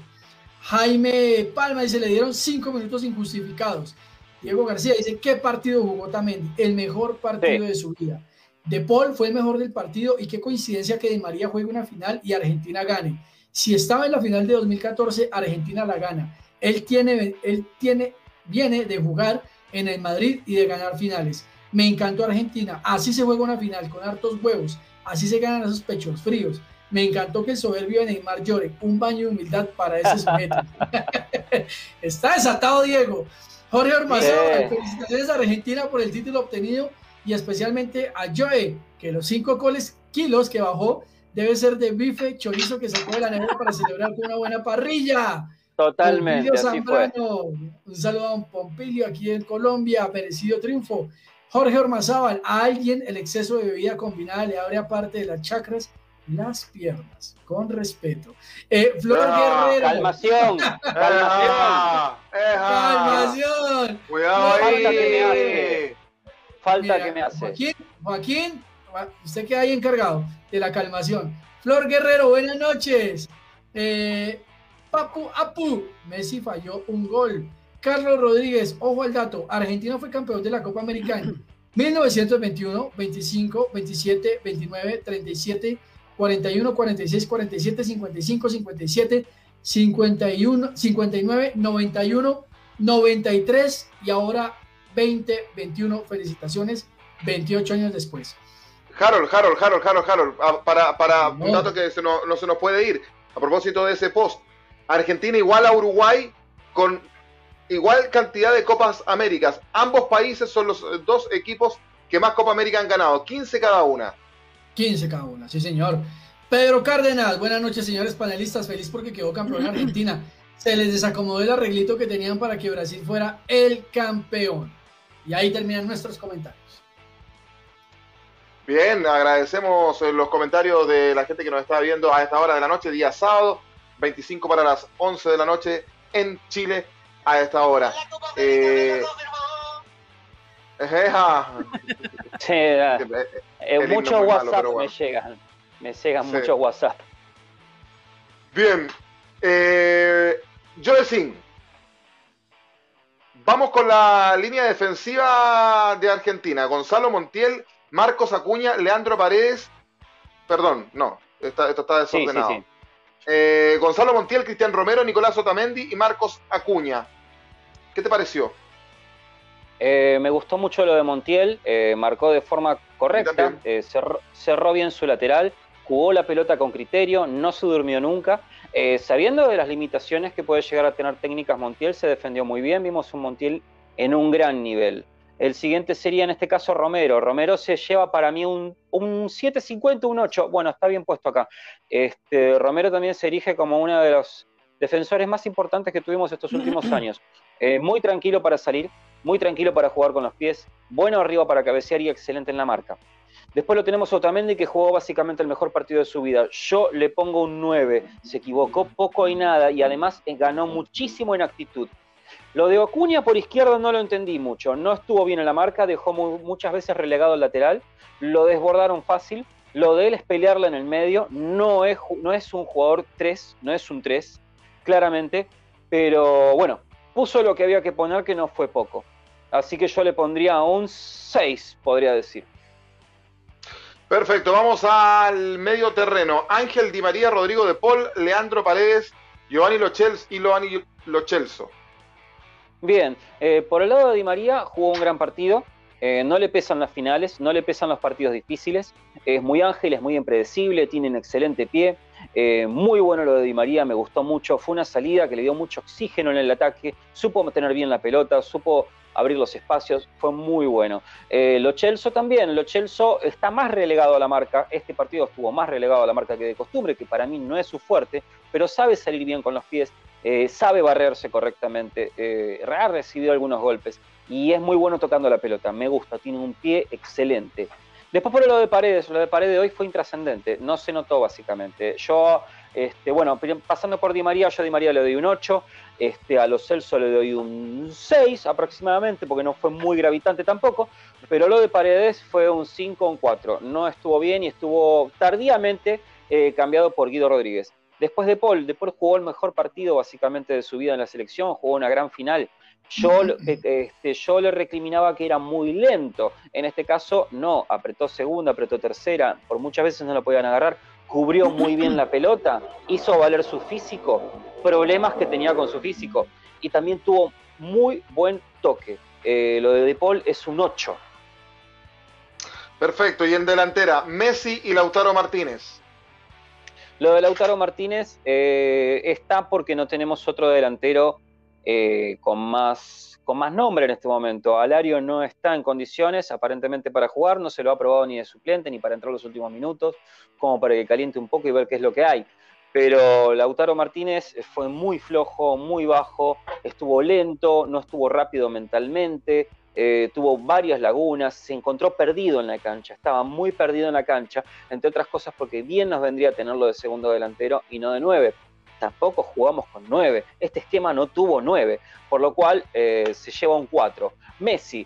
Jaime Palma dice, le dieron cinco minutos injustificados. Diego García dice, ¿qué partido jugó también? El mejor partido de su vida. De Paul fue el mejor del partido y qué coincidencia que De María juegue una final y Argentina gane. Si estaba en la final de 2014, Argentina la gana. Él tiene, él tiene, viene de jugar en el Madrid y de ganar finales. Me encantó Argentina. Así se juega una final con hartos huevos. Así se ganan esos pechos fríos. Me encantó que el soberbio de Neymar llore. Un baño de humildad para ese sujeto. Está desatado Diego. Jorge Ormazábal, felicitaciones a Argentina por el título obtenido y especialmente a Joe, que los 5 kilos que bajó debe ser de bife chorizo que sacó de la nevera para celebrar con una buena parrilla. Totalmente. Así fue. Un saludo a un Pompilio aquí en Colombia, merecido triunfo. Jorge Ormazábal, a alguien el exceso de bebida combinada le abre aparte de las chakras las piernas, con respeto. Eh, Flor ah, Guerrero. Calmación, calmación. calmación. Cuidado ahí. Falta que me hace. Falta que me hace. Joaquín, Joaquín, usted queda ahí encargado de la calmación. Flor Guerrero, buenas noches. Eh, Papu Apu, Messi falló un gol. Carlos Rodríguez, ojo al dato, Argentina fue campeón de la Copa Americana 1921, 25, 27, 29, 37, 41, 46, 47, 55, 57, 51, 59, 91, 93 y ahora 20, 21. Felicitaciones, 28 años después. Harold, Harold, Harold, Harold, Harold, ah, para, para un dato que no, se nos puede ir, a propósito de ese post, Argentina igual a Uruguay con igual cantidad de Copas Américas. Ambos países son los dos equipos que más Copa América han ganado, 15 cada una. 15 cada una, sí señor. Pedro Cárdenas, buenas noches señores panelistas, feliz porque quedó campeón en Argentina. Se les desacomodó el arreglito que tenían para que Brasil fuera el campeón. Y ahí terminan nuestros comentarios. Bien, agradecemos los comentarios de la gente que nos está viendo a esta hora de la noche, día sábado, 25 para las 11 de la noche en Chile a esta hora. Eh, sí, eh, muchos WhatsApp me llegan. Me llegan mucho muchos WhatsApp. Bien. Eh, Joe Vamos con la línea defensiva de Argentina. Gonzalo Montiel, Marcos Acuña, Leandro Paredes. Perdón, no, esto está desordenado. Eh, Gonzalo Montiel, Cristian Romero, Nicolás Otamendi y Marcos Acuña. ¿Qué te pareció? Eh, me gustó mucho lo de Montiel, eh, marcó de forma correcta, eh, cerró, bien su lateral, jugó la pelota con criterio, no se durmió nunca. sabiendo de las limitaciones que puede llegar a tener técnicas Montiel, se defendió muy bien, vimos un Montiel en un gran nivel. El siguiente sería en este caso Romero. Romero se lleva para mí un, un 7.50, un 8. Bueno, está bien puesto acá. Este, Romero también se erige como uno de los defensores más importantes que tuvimos estos últimos años. muy tranquilo para salir, muy tranquilo para jugar con los pies, bueno arriba para cabecear y excelente en la marca. Después lo tenemos Otamendi que jugó básicamente el mejor partido de su vida. Yo le pongo un 9, se equivocó poco y nada y además eh, ganó muchísimo en actitud. Lo de Ocuña por izquierda no lo entendí mucho, no estuvo bien en la marca, dejó muchas veces relegado al lateral, lo desbordaron fácil, lo de él es pelearla en el medio, no es, no es un jugador 3, no es un 3, claramente, pero bueno, puso lo que había que poner que no fue poco. Así que yo le pondría un 6, podría decir. Perfecto, vamos al medio terreno. Ángel Di María, Rodrigo de Paul, Leandro Paredes, Giovanni Lochels y Giovanni Lochelso. Bien, eh, por el lado de Di María jugó un gran partido. Eh, no le pesan las finales, no le pesan los partidos difíciles. Es muy ágil, es muy impredecible, tiene un excelente pie. Eh, muy bueno lo de Di María, me gustó mucho. Fue una salida que le dio mucho oxígeno en el ataque. Supo mantener bien la pelota, supo abrir los espacios. Fue muy bueno. Eh, lo Chelso también. Lo Chelso está más relegado a la marca. Este partido estuvo más relegado a la marca que de costumbre, que para mí no es su fuerte, pero sabe salir bien con los pies. sabe barrerse correctamente, ha recibido algunos golpes y es muy bueno tocando la pelota, me gusta, tiene un pie excelente. Después por lo de Paredes, lo de Paredes hoy fue intrascendente, no se notó básicamente. Yo, este, bueno, pasando por Di María, yo a Di María le doy un 8, este, a los Celso le doy un 6 aproximadamente, porque no fue muy gravitante tampoco, pero lo de Paredes fue un 5 un 4. No estuvo bien y estuvo tardíamente eh, cambiado por Guido Rodríguez. Después de Paul, De Paul jugó el mejor partido básicamente de su vida en la selección, jugó una gran final. Yo, este, yo le recriminaba que era muy lento. En este caso, no, apretó segunda, apretó tercera, por muchas veces no lo podían agarrar, cubrió muy bien la pelota, hizo valer su físico, problemas que tenía con su físico, y también tuvo muy buen toque. Eh, lo de De Paul es un 8. Perfecto, y en delantera, Messi y Lautaro Martínez. Lo de Lautaro Martínez eh, está porque no tenemos otro delantero eh, con, más, con más nombre en este momento. Alario no está en condiciones aparentemente para jugar, no se lo ha probado ni de suplente ni para entrar los últimos minutos, como para que caliente un poco y ver qué es lo que hay. Pero Lautaro Martínez fue muy flojo, muy bajo, estuvo lento, no estuvo rápido mentalmente, eh, tuvo varias lagunas, se encontró perdido en la cancha, estaba muy perdido en la cancha, entre otras cosas porque bien nos vendría tenerlo de segundo delantero y no de nueve tampoco jugamos con 9. Este esquema no tuvo 9, por lo cual eh, se lleva un 4. Messi.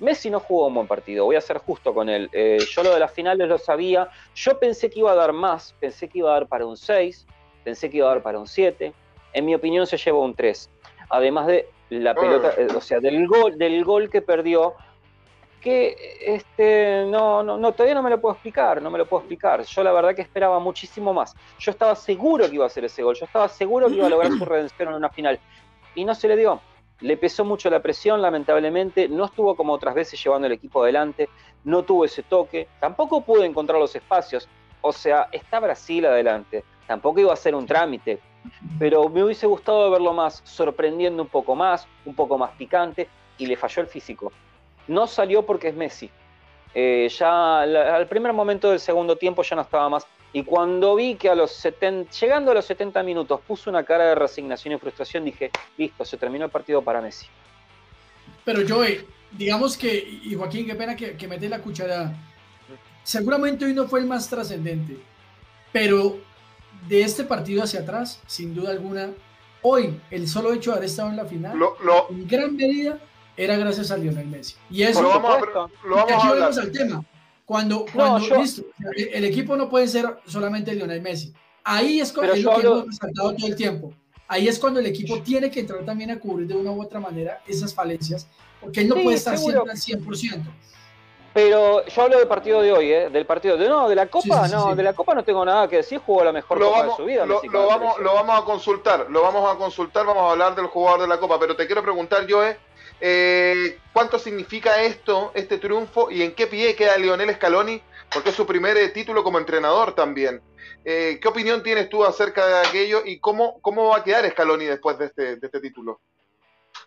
Messi no jugó un buen partido, voy a ser justo con él. Eh, yo lo de las finales lo sabía. Yo pensé que iba a dar más, pensé que iba a dar para un 6, pensé que iba a dar para un 7. En mi opinión se llevó un 3. Además de la pelota, ah. eh, o sea, del gol, del gol que perdió, que este, no, no, todavía no me lo puedo explicar, no me lo puedo explicar. Yo la verdad que esperaba muchísimo más. Yo estaba seguro que iba a hacer ese gol, yo estaba seguro que iba a lograr su redención en una final. Y no se le dio. Le pesó mucho la presión, lamentablemente, no estuvo como otras veces llevando el equipo adelante, no tuvo ese toque, tampoco pudo encontrar los espacios. O sea, está Brasil adelante, tampoco iba a ser un trámite, pero me hubiese gustado verlo más, sorprendiendo un poco más, un poco más picante, y le falló el físico no salió porque es Messi. Eh, ya al primer momento del segundo tiempo ya no estaba más. Y cuando vi que a los 70, llegando a los 70 minutos puso una cara de resignación y frustración, dije, listo, se terminó el partido para Messi. Pero Joey, digamos que, y Joaquín, qué pena que, que mete la cuchara. Seguramente hoy no fue el más trascendente, pero de este partido hacia atrás, sin duda alguna, hoy el solo hecho de haber estado en la final, en gran medida era gracias a Lionel Messi. Y eso lo vamos, a, lo vamos al tema. Cuando, cuando listo, el, equipo no puede ser solamente Lionel Messi. Ahí es, cuando, lo que hemos resaltado todo el tiempo. Ahí es cuando el equipo tiene que entrar también a cubrir de una u otra manera esas falencias, porque él no puede estar siempre al 100%. Pero yo hablo del partido de hoy, ¿eh? del partido de no, de la Copa, no, de la Copa no tengo nada que decir, jugó la mejor Copa de su vida. Lo, lo vamos, lo vamos a consultar, lo vamos a consultar, vamos a hablar del jugador de la Copa, pero te quiero preguntar, Joe, eh, ¿Cuánto significa esto, este triunfo, y en qué pie queda Lionel Scaloni? Porque es su primer eh, título como entrenador también. Eh, ¿Qué opinión tienes tú acerca de aquello y cómo, cómo va a quedar Scaloni después de este, de este título?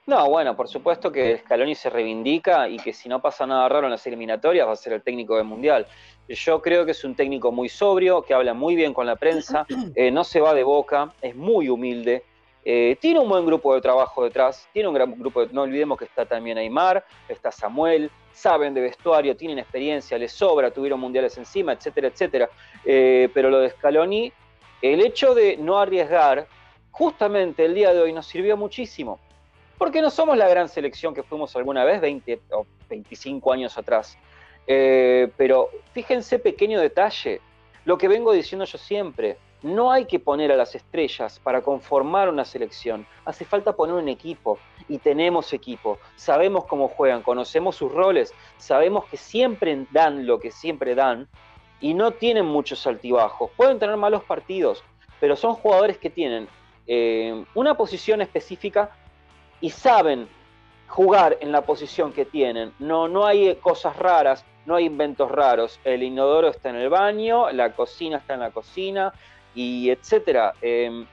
No, bueno, por supuesto que Scaloni se reivindica y que si no pasa nada raro en las eliminatorias va a ser el técnico del Mundial. Yo creo que es un técnico muy sobrio, que habla muy bien con la prensa, no se va de boca, es muy humilde, eh, tiene un buen grupo de trabajo detrás, tiene un gran grupo, de, no olvidemos que está también Aymar, está Samuel, saben de vestuario, tienen experiencia, les sobra, tuvieron mundiales encima, etcétera, etcétera. Eh, pero lo de Scaloni, el hecho de no arriesgar, justamente el día de hoy nos sirvió muchísimo, porque no somos la gran selección que fuimos alguna vez, 20 o 25 años atrás. Eh, pero fíjense pequeño detalle, lo que vengo diciendo yo siempre, no hay que poner a las estrellas para conformar una selección. Hace falta poner un equipo. Y tenemos equipo. Sabemos cómo juegan, conocemos sus roles, sabemos que siempre dan lo que siempre dan y no tienen muchos altibajos. Pueden tener malos partidos, pero son jugadores que tienen eh, una posición específica y saben jugar en la posición que tienen. No, no hay cosas raras, no hay inventos raros. El inodoro está en el baño, la cocina está en la cocina y etcétera. Em,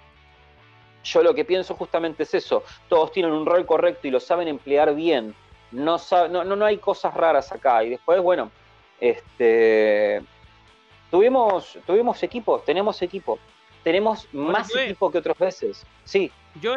yo lo que pienso justamente es eso. Todos tienen un rol correcto y lo saben emplear bien. No, no, no, hay cosas raras acá. Y después, bueno, este, tuvimos, tuvimos equipo, tenemos equipo. Tenemos más equipo que otras veces. Sí. Yo,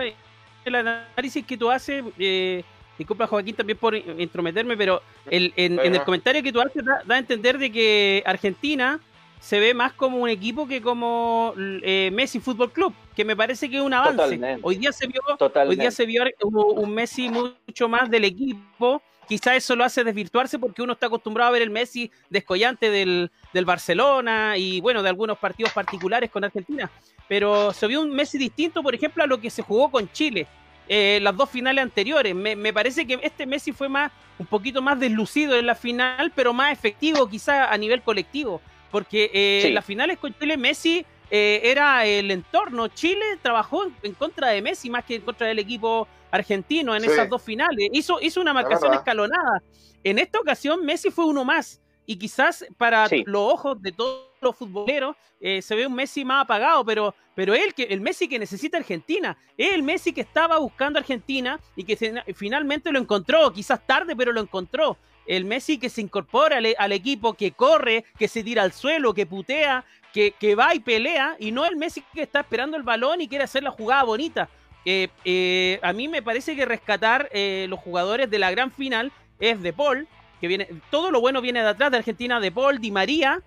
el análisis que tú haces, eh, disculpa Joaquín también por intrometerme, pero el, en, el comentario que tú haces da, a entender de que Argentina se ve más como un equipo que como eh, Messi Fútbol Club, que me parece que es un avance. Hoy día se vio, hoy día se vio un, Messi mucho más del equipo. Quizá eso lo hace desvirtuarse porque uno está acostumbrado a ver el Messi descollante del, del Barcelona y bueno, de algunos partidos particulares con Argentina. Pero se vio un Messi distinto, por ejemplo, a lo que se jugó con Chile. Eh, las dos finales anteriores. Me, parece que este Messi fue más un poquito más deslucido en la final, pero más efectivo quizá a nivel colectivo. Porque eh, en las finales con Chile, Messi eh, era el entorno. Chile trabajó en, contra de Messi más que en contra del equipo argentino en esas dos finales. Hizo, hizo una marcación escalonada. En esta ocasión, Messi fue uno más. Y quizás para los ojos de todos los futboleros eh, se ve un Messi más apagado, pero, pero él, que, el Messi que necesita Argentina, es el Messi que estaba buscando Argentina y que finalmente lo encontró, quizás tarde, pero lo encontró el Messi que se incorpora al, equipo, que corre, que se tira al suelo, que putea, que, va y pelea, y no el Messi que está esperando el balón y quiere hacer la jugada bonita. Eh, eh, a mí me parece que rescatar eh, los jugadores de la gran final es De Paul, que viene, todo lo bueno viene de atrás de Argentina, De Paul, Di María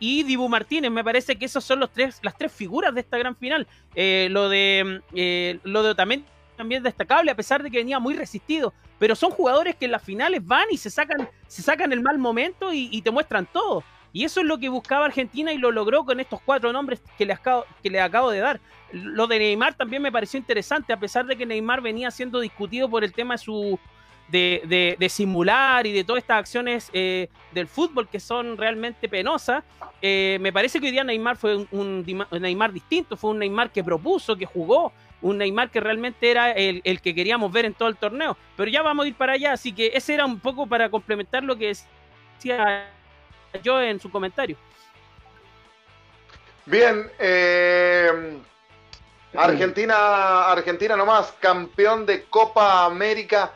y Dibu Martínez. Me parece que esos son los tres, las tres figuras de esta gran final. lo de lo de Otamendi también destacable, a pesar de que venía muy resistido. Pero son jugadores que en las finales van y se sacan, se sacan el mal momento y, te muestran todo. Y eso es lo que buscaba Argentina y lo logró con estos cuatro nombres que les acabo, que le acabo de dar. Lo de Neymar también me pareció interesante, a pesar de que Neymar venía siendo discutido por el tema de su de, de, simular y de todas estas acciones eh, del fútbol que son realmente penosas. Eh, me parece que hoy día Neymar fue un, Neymar distinto, fue un Neymar que propuso, que jugó, un Neymar que realmente era el, que queríamos ver en todo el torneo. Pero ya vamos a ir para allá, así que ese era un poco para complementar lo que decía yo en su comentario. Bien, eh, Argentina, Argentina nomás, campeón de Copa América.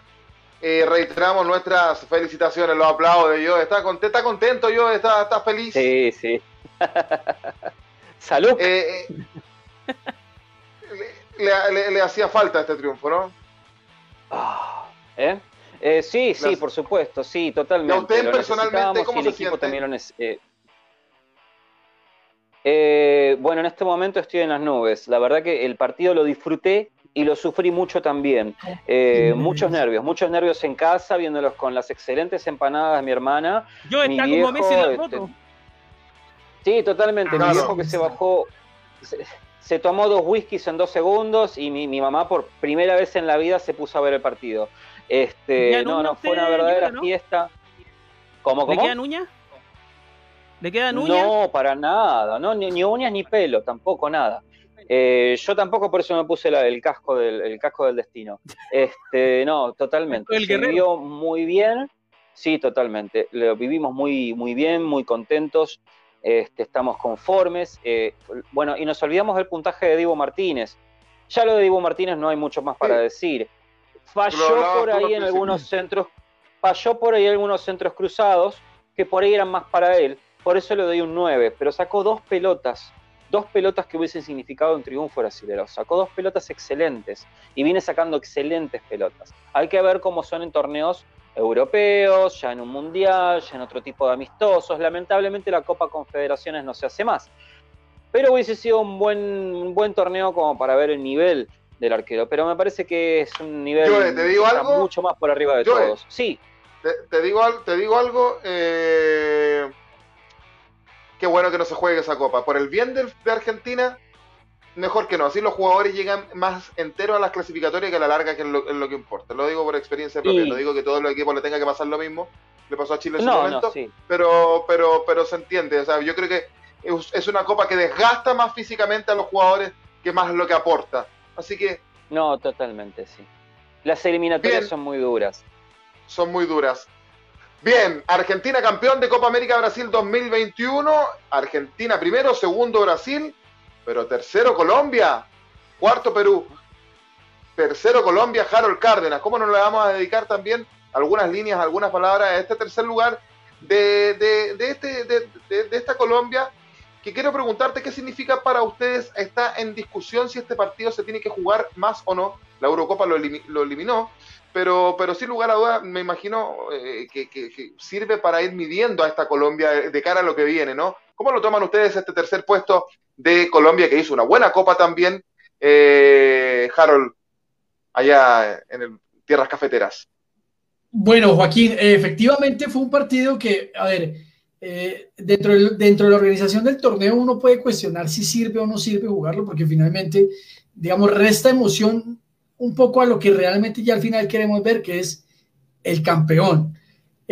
Eh, reiteramos nuestras felicitaciones, los aplausos de yo. ¿Está, contento, contento yo? ¿Está, está feliz? Sí, sí. Salud. Eh, le, hacía falta este triunfo, ¿no? Ah, ¿eh? ¿eh? sí, sí, por supuesto, sí, totalmente. ¿Y usted personalmente cómo se siente? También eh, eh, bueno, en este momento estoy en las nubes. La verdad que el partido lo disfruté y lo sufrí mucho también. muchos nervios, muchos nervios en casa, viéndolos con las excelentes empanadas de mi hermana. Yo está como Messi en la este, foto. sí, totalmente. mi viejo que se bajó, se tomó dos whiskies en dos segundos y mi, mamá por primera vez en la vida se puso a ver el partido. Este, no, no, fue una verdadera fiesta. ¿Cómo, cómo? ¿Le quedan uñas? ¿Le quedan uñas? No, para nada, no, ni, uñas ni pelo, tampoco nada. Eh, yo tampoco por eso me puse el, casco del, el casco del destino. Este, no, totalmente. Se vivió muy bien. Sí, totalmente. Lo vivimos muy, muy bien, muy contentos. Este, estamos conformes. Eh, bueno, y nos olvidamos del puntaje de Divo Martínez. Ya lo de Divo Martínez no hay mucho más para decir. Falló por ahí en algunos centros, falló por ahí algunos centros cruzados, que por ahí eran más para él. Por eso le doy un 9, pero sacó dos pelotas, dos pelotas que hubiesen significado un triunfo brasilero. Sacó dos pelotas excelentes y viene sacando excelentes pelotas. Hay que ver cómo son en torneos europeos, ya en un mundial, ya en otro tipo de amistosos. Lamentablemente la Copa Confederaciones no se hace más. Pero hubiese sido un buen, buen torneo como para ver el nivel del arquero. Pero me parece que es un nivel mucho más por arriba de todos. Sí. Te, digo, te digo algo. Eh, qué bueno que no se juegue esa copa. Por el bien de Argentina, mejor que no. Así los jugadores llegan más enteros a las clasificatorias que a la larga, que es lo, que importa. Lo digo por experiencia propia. No digo que todos los equipos le tenga que pasar lo mismo. Le pasó a Chile en su momento. pero, pero, pero se entiende. O sea, yo creo que es una copa que desgasta más físicamente a los jugadores que más lo que aporta. Así que. No, totalmente, sí. Las eliminatorias son muy duras. Son muy duras. Bien, Argentina campeón de Copa América Brasil 2021. Argentina primero, segundo Brasil, pero tercero Colombia, cuarto Perú. Tercero Colombia, Harold Cárdenas. ¿Cómo no le vamos a dedicar también algunas líneas, algunas palabras a este tercer lugar de, de, este, de, de esta Colombia? Que quiero preguntarte qué significa para ustedes. Está en discusión si este partido se tiene que jugar más o no. La Eurocopa lo, lo eliminó pero, pero sin lugar a dudas me imagino eh, que, sirve para ir midiendo a esta Colombia de cara a lo que viene, ¿no? ¿Cómo lo toman ustedes este tercer puesto de Colombia que hizo una buena copa también, eh, Harold, allá en Tierras Cafeteras? Bueno, Joaquín, efectivamente fue un partido que, a ver, eh, dentro, dentro de la organización del torneo uno puede cuestionar si sirve o no sirve jugarlo, porque finalmente, digamos, resta emoción un poco a lo que realmente ya al final queremos ver, que es el campeón.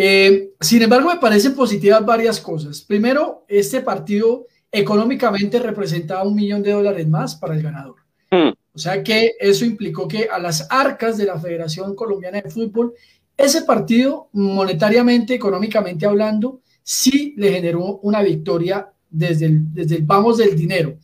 Eh, sin embargo, me parecen positivas varias cosas. Primero, este partido económicamente representaba un millón de dólares más para el ganador. Hmm. O sea que eso implicó que a las arcas de la Federación Colombiana de Fútbol, ese partido, monetariamente, económicamente hablando, sí le generó una victoria desde el, desde el vamos del dinero.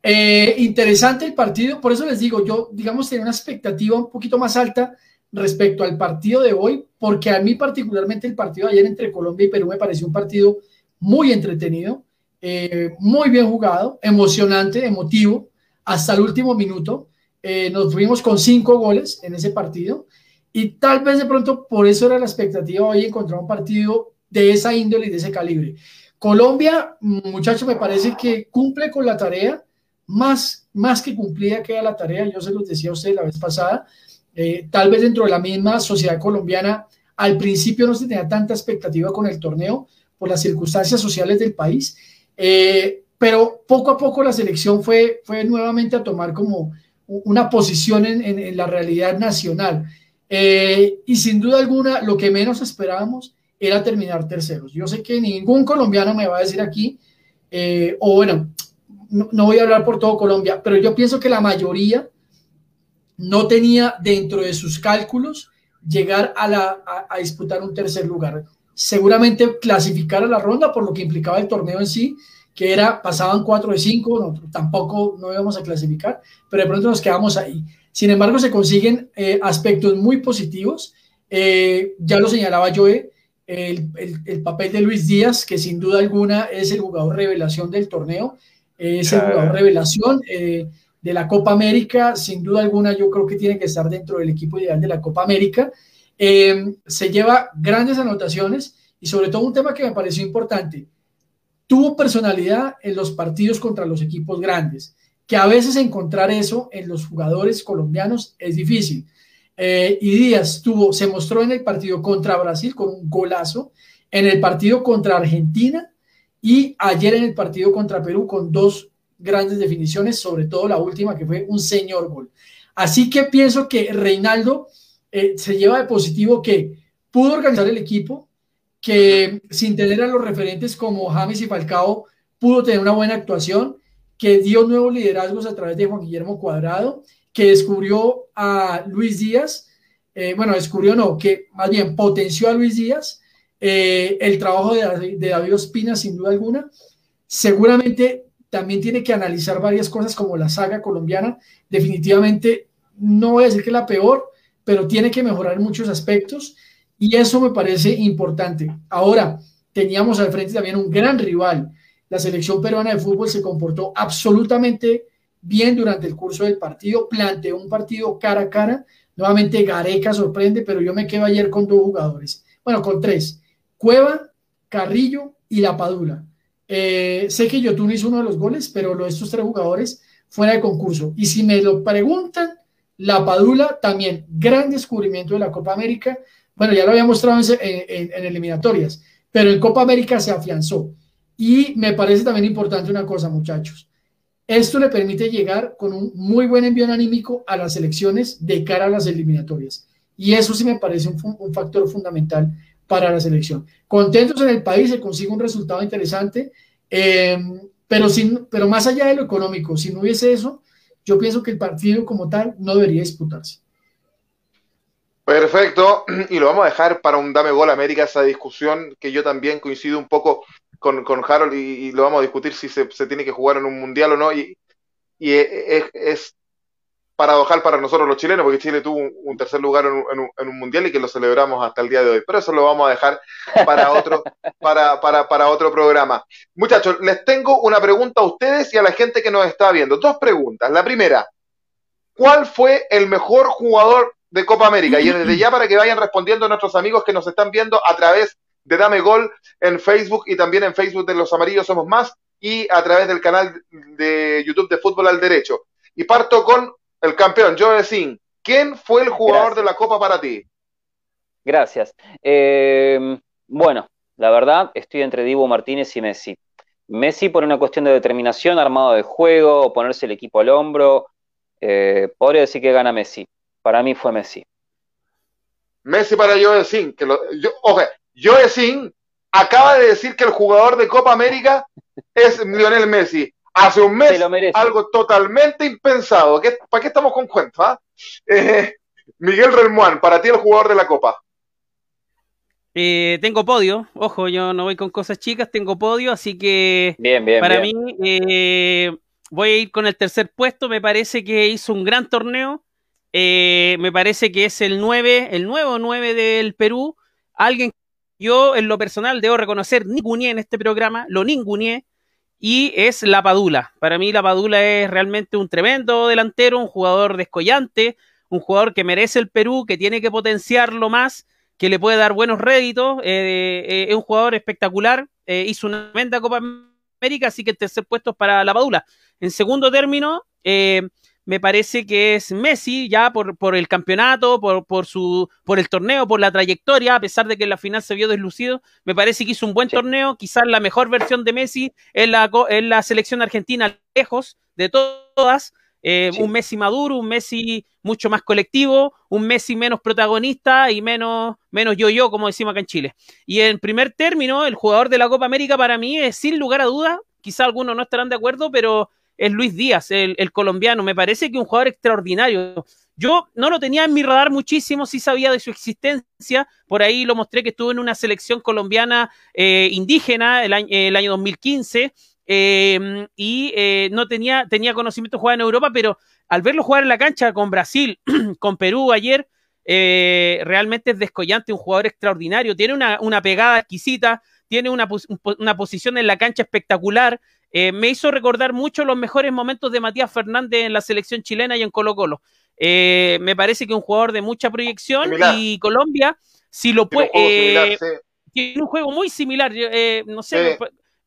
Eh, interesante el partido, por eso les digo, yo, digamos, tenía una expectativa un poquito más alta respecto al partido de hoy, porque a mí particularmente el partido de ayer entre Colombia y Perú me pareció un partido muy entretenido, eh, muy bien jugado, emocionante, emotivo, hasta el último minuto. Eh, nos fuimos con cinco goles en ese partido y tal vez de pronto por eso era la expectativa hoy encontrar un partido de esa índole y de ese calibre. Colombia, muchachos, me parece que cumple con la tarea más, más que cumplida queda la tarea, yo se los decía a usted la vez pasada, eh, tal vez dentro de la misma sociedad colombiana, al principio no se tenía tanta expectativa con el torneo por las circunstancias sociales del país, eh, pero poco a poco la selección fue, fue nuevamente a tomar como una posición en, la realidad nacional. Eh, y sin duda alguna, lo que menos esperábamos era terminar terceros. Yo sé que ningún colombiano me va a decir aquí, o bueno, no, voy a hablar por todo Colombia, pero yo pienso que la mayoría no tenía dentro de sus cálculos llegar a, la, a, disputar un tercer lugar. Seguramente clasificar a la ronda por lo que implicaba el torneo en sí, que era pasaban 4 de 5, tampoco no íbamos a clasificar, pero de pronto nos quedamos ahí. Sin embargo, se consiguen eh, aspectos muy positivos. Eh, ya lo señalaba Joe, el, el, papel de Luis Díaz, que sin duda alguna es el jugador revelación del torneo es el jugador revelación eh, de la Copa América, sin duda alguna yo creo que tiene que estar dentro del equipo ideal de la Copa América. Eh, se lleva grandes anotaciones y sobre todo un tema que me pareció importante, tuvo personalidad en los partidos contra los equipos grandes, que a veces encontrar eso en los jugadores colombianos es difícil. Eh, y Díaz tuvo, se mostró en el partido contra Brasil con un golazo, en el partido contra Argentina y ayer en el partido contra Perú con dos grandes definiciones, sobre todo la última que fue un señor gol. Así que pienso que Reinaldo eh, se lleva de positivo que pudo organizar el equipo, que sin tener a los referentes como James y Falcao pudo tener una buena actuación, que dio nuevos liderazgos a través de Juan Guillermo Cuadrado, que descubrió a Luis Díaz, eh, bueno, descubrió no, que más bien potenció a Luis Díaz, eh, el trabajo de, David Ospina, sin duda alguna. Seguramente también tiene que analizar varias cosas como la saga colombiana. Definitivamente, no voy a decir que la peor, pero tiene que mejorar muchos aspectos y eso me parece importante. Ahora, teníamos al frente también un gran rival. La selección peruana de fútbol se comportó absolutamente bien durante el curso del partido, planteó un partido cara a cara. Nuevamente Gareca sorprende, pero yo me quedo ayer con dos jugadores, bueno, con tres. Cueva, Carrillo y La Padula. Eh, sé que Yotun hizo uno de los goles, pero lo de estos tres jugadores fuera de concurso. Y si me lo preguntan, La Padula también, gran descubrimiento de la Copa América. Bueno, ya lo había mostrado en, eliminatorias, pero en Copa América se afianzó. Y me parece también importante una cosa, muchachos. Esto le permite llegar con un muy buen envío anímico a las elecciones de cara a las eliminatorias. Y eso sí me parece un factor fundamental para la selección. Contentos en el país, se consigue un resultado interesante, eh, pero, sin, pero más allá de lo económico, si no hubiese eso, yo pienso que el partido como tal no debería disputarse. Perfecto, y lo vamos a dejar para un Dame Gol América, esa discusión que yo también coincido un poco con, con Harold y, lo vamos a discutir si se, tiene que jugar en un mundial o no. Y, y es, paradojal para nosotros los chilenos, porque Chile tuvo un, tercer lugar en un, mundial y que lo celebramos hasta el día de hoy. Pero eso lo vamos a dejar para otro, para, para, para otro programa. Muchachos, les tengo una pregunta a ustedes y a la gente que nos está viendo. Dos preguntas. La primera, ¿cuál fue el mejor jugador de Copa América? Y desde ya para que vayan respondiendo a nuestros amigos que nos están viendo a través de Dame Gol en Facebook y también en Facebook de Los Amarillos Somos Más y a través del canal de YouTube de Fútbol al Derecho. Y parto con el campeón, Joe Sin. ¿Quién fue el jugador de la Copa para ti? Gracias. Eh, bueno, la verdad, estoy entre Dibu Martínez y Messi. Messi por una cuestión de determinación, armado de juego, ponerse el equipo al hombro. Eh, podría decir que gana Messi. Para mí fue Messi. Messi para Joe Sin. Que lo, yo, Joe Sin acaba de decir que el jugador de Copa América es Lionel Messi. Hace un mes, algo totalmente impensado. ¿Para qué estamos con cuentos? Ah? Eh, Miguel Relmuán, para ti el jugador de la Copa. Eh, tengo podio, ojo, yo no voy con cosas chicas, tengo podio, así que para mí eh, voy a ir con el tercer puesto, me parece que hizo un gran torneo, me parece que es el 9, el nuevo 9 del Perú, alguien que yo en lo personal debo reconocer, ninguneé en este programa, lo ninguneé, y es la Padula. Para mí la Padula es realmente un tremendo delantero, un jugador descollante, un jugador que merece el Perú, que tiene que potenciarlo más, que le puede dar buenos réditos, eh, eh, es un jugador espectacular, eh, hizo una tremenda Copa América, así que el tercer puesto es para la Padula. En segundo término, me parece que es Messi, ya por, por el campeonato, por, por, su, por el torneo, por la trayectoria, a pesar de que en la final se vio deslucido, me parece que hizo un buen torneo, quizás la mejor versión de Messi en la, en la selección argentina, lejos de todas, eh, un Messi maduro, un Messi mucho más colectivo, un Messi menos protagonista y menos, menos yo-yo, como decimos acá en Chile. Y en primer término, el jugador de la Copa América para mí es sin lugar a duda, quizá algunos no estarán de acuerdo, pero es Luis Díaz, el, colombiano. Me parece que un jugador extraordinario. Yo no lo tenía en mi radar muchísimo, sí sabía de su existencia, por ahí lo mostré que estuvo en una selección colombiana eh, indígena el año, el año 2015 eh, y eh, no tenía, tenía conocimiento de jugar en Europa, pero al verlo jugar en la cancha con Brasil, con Perú ayer, realmente es descollante, un jugador extraordinario, tiene una, una pegada exquisita, tiene una, una posición en la cancha espectacular, eh, me hizo recordar mucho los mejores momentos de Matías Fernández en la selección chilena y en Colo Colo. Eh, me parece que es un jugador de mucha proyección y Colombia, si lo puede... Eh, tiene un juego muy similar, no sé,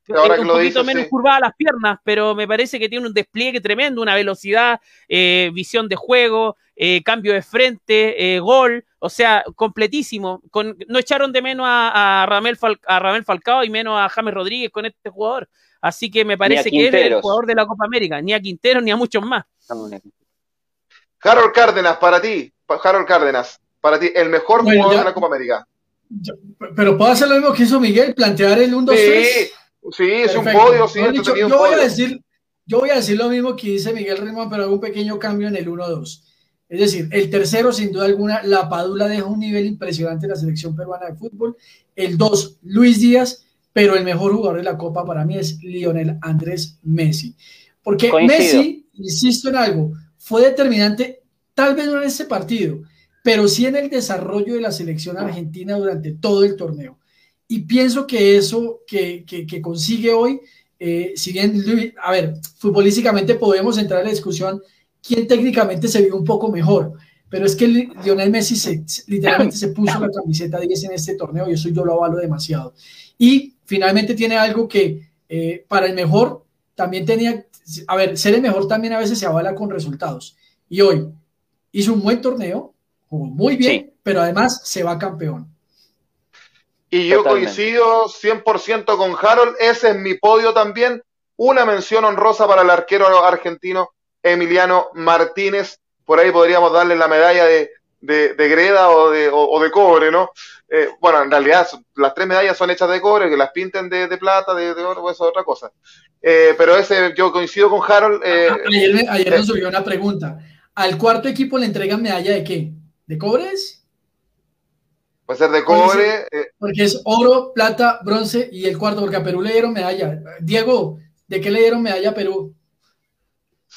un poquito menos curvada las piernas, pero me parece que tiene un despliegue tremendo, una velocidad, visión de juego, cambio de frente, gol, o sea, completísimo. Con, no echaron de menos a, a, Ramel a Ramel Falcao y menos a James Rodríguez con este jugador. Así que me parece que es el jugador de la Copa América, ni a Quintero ni a muchos más. Harold Cárdenas, para ti, Harold Cárdenas, para ti, el mejor jugador de la Copa América. pero puedo hacer lo mismo que hizo Miguel, plantear el 1-2-3. Sí, sí, es un podio, sí, yo, voy a decir, yo voy a decir lo mismo que dice Miguel Rimón, pero hago un pequeño cambio en el 1-2. Es decir, el tercero, sin duda alguna, la Padula deja un nivel impresionante en la selección peruana de fútbol. El 2, Luis Díaz pero el mejor jugador de la Copa para mí es Lionel Andrés Messi. Porque Messi, insisto en algo, fue determinante, tal vez no en este partido, pero sí en el desarrollo de la selección argentina durante todo el torneo. Y pienso que eso que, que, consigue hoy, eh, si bien, a ver, futbolísticamente podemos entrar en la discusión quién técnicamente se vio un poco mejor, pero es que Lionel Messi se, literalmente se puso la camiseta 10 en este torneo y eso yo lo avalo demasiado. Y finalmente tiene algo que eh, para el mejor también tenía, a ver, ser el mejor también a veces se avala con resultados. Y hoy hizo un buen torneo, jugó muy bien, pero además se va campeón. Y yo coincido 100% con Harold, ese es mi podio también. Una mención honrosa para el arquero argentino Emiliano Martínez. Por ahí podríamos darle la medalla de, de, greda o de, o de cobre, ¿no? Eh, bueno, en realidad las tres medallas son hechas de cobre, que las pinten de, plata, de, oro, eso es otra cosa. Eh, pero ese, yo coincido con Harold. Eh, ayer, nos subió una pregunta. ¿Al cuarto equipo le entregan medalla de qué? ¿De cobres? Puede ser de cobre. Eh. Porque es oro, plata, bronce y el cuarto, porque a Perú le dieron medalla. Diego, ¿de qué le dieron medalla a Perú?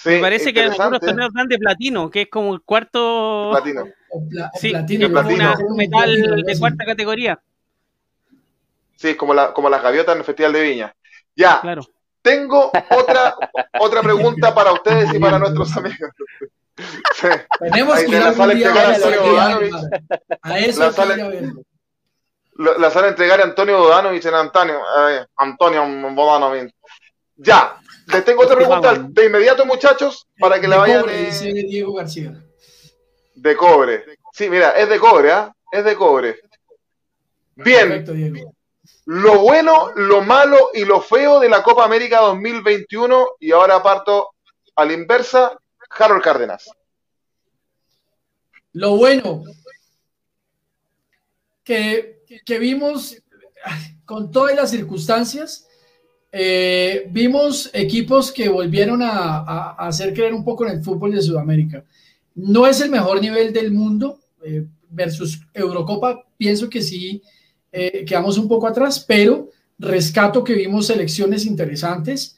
Me parece que algunos torneos dan de platino, que es como el cuarto. Platino. sí, platino, es como un metal de cuarta categoría. Sí, como, la, como las gaviotas en el Festival de Viña. Ya. Claro. Tengo otra, otra pregunta para ustedes y para nuestros amigos. Tenemos que ir a eso la sale, la sale a entregar a Antonio Bodanovich en Antonio. Eh, Antonio Bodanovich. Ya, les tengo otra pregunta de inmediato, muchachos, para que la vayan. Cobre, dice Diego García. De cobre. Sí, mira, es de cobre, ¿ah? Es de cobre. Bien. Lo bueno, lo malo y lo feo de la Copa América 2021. Y ahora parto a la inversa. Harold Cárdenas. Lo bueno que, que vimos con todas las circunstancias, eh, vimos equipos que volvieron a, hacer creer un poco en el fútbol de Sudamérica. No es el mejor nivel del mundo eh, versus Eurocopa, pienso que sí eh, quedamos un poco atrás, pero rescato que vimos selecciones interesantes,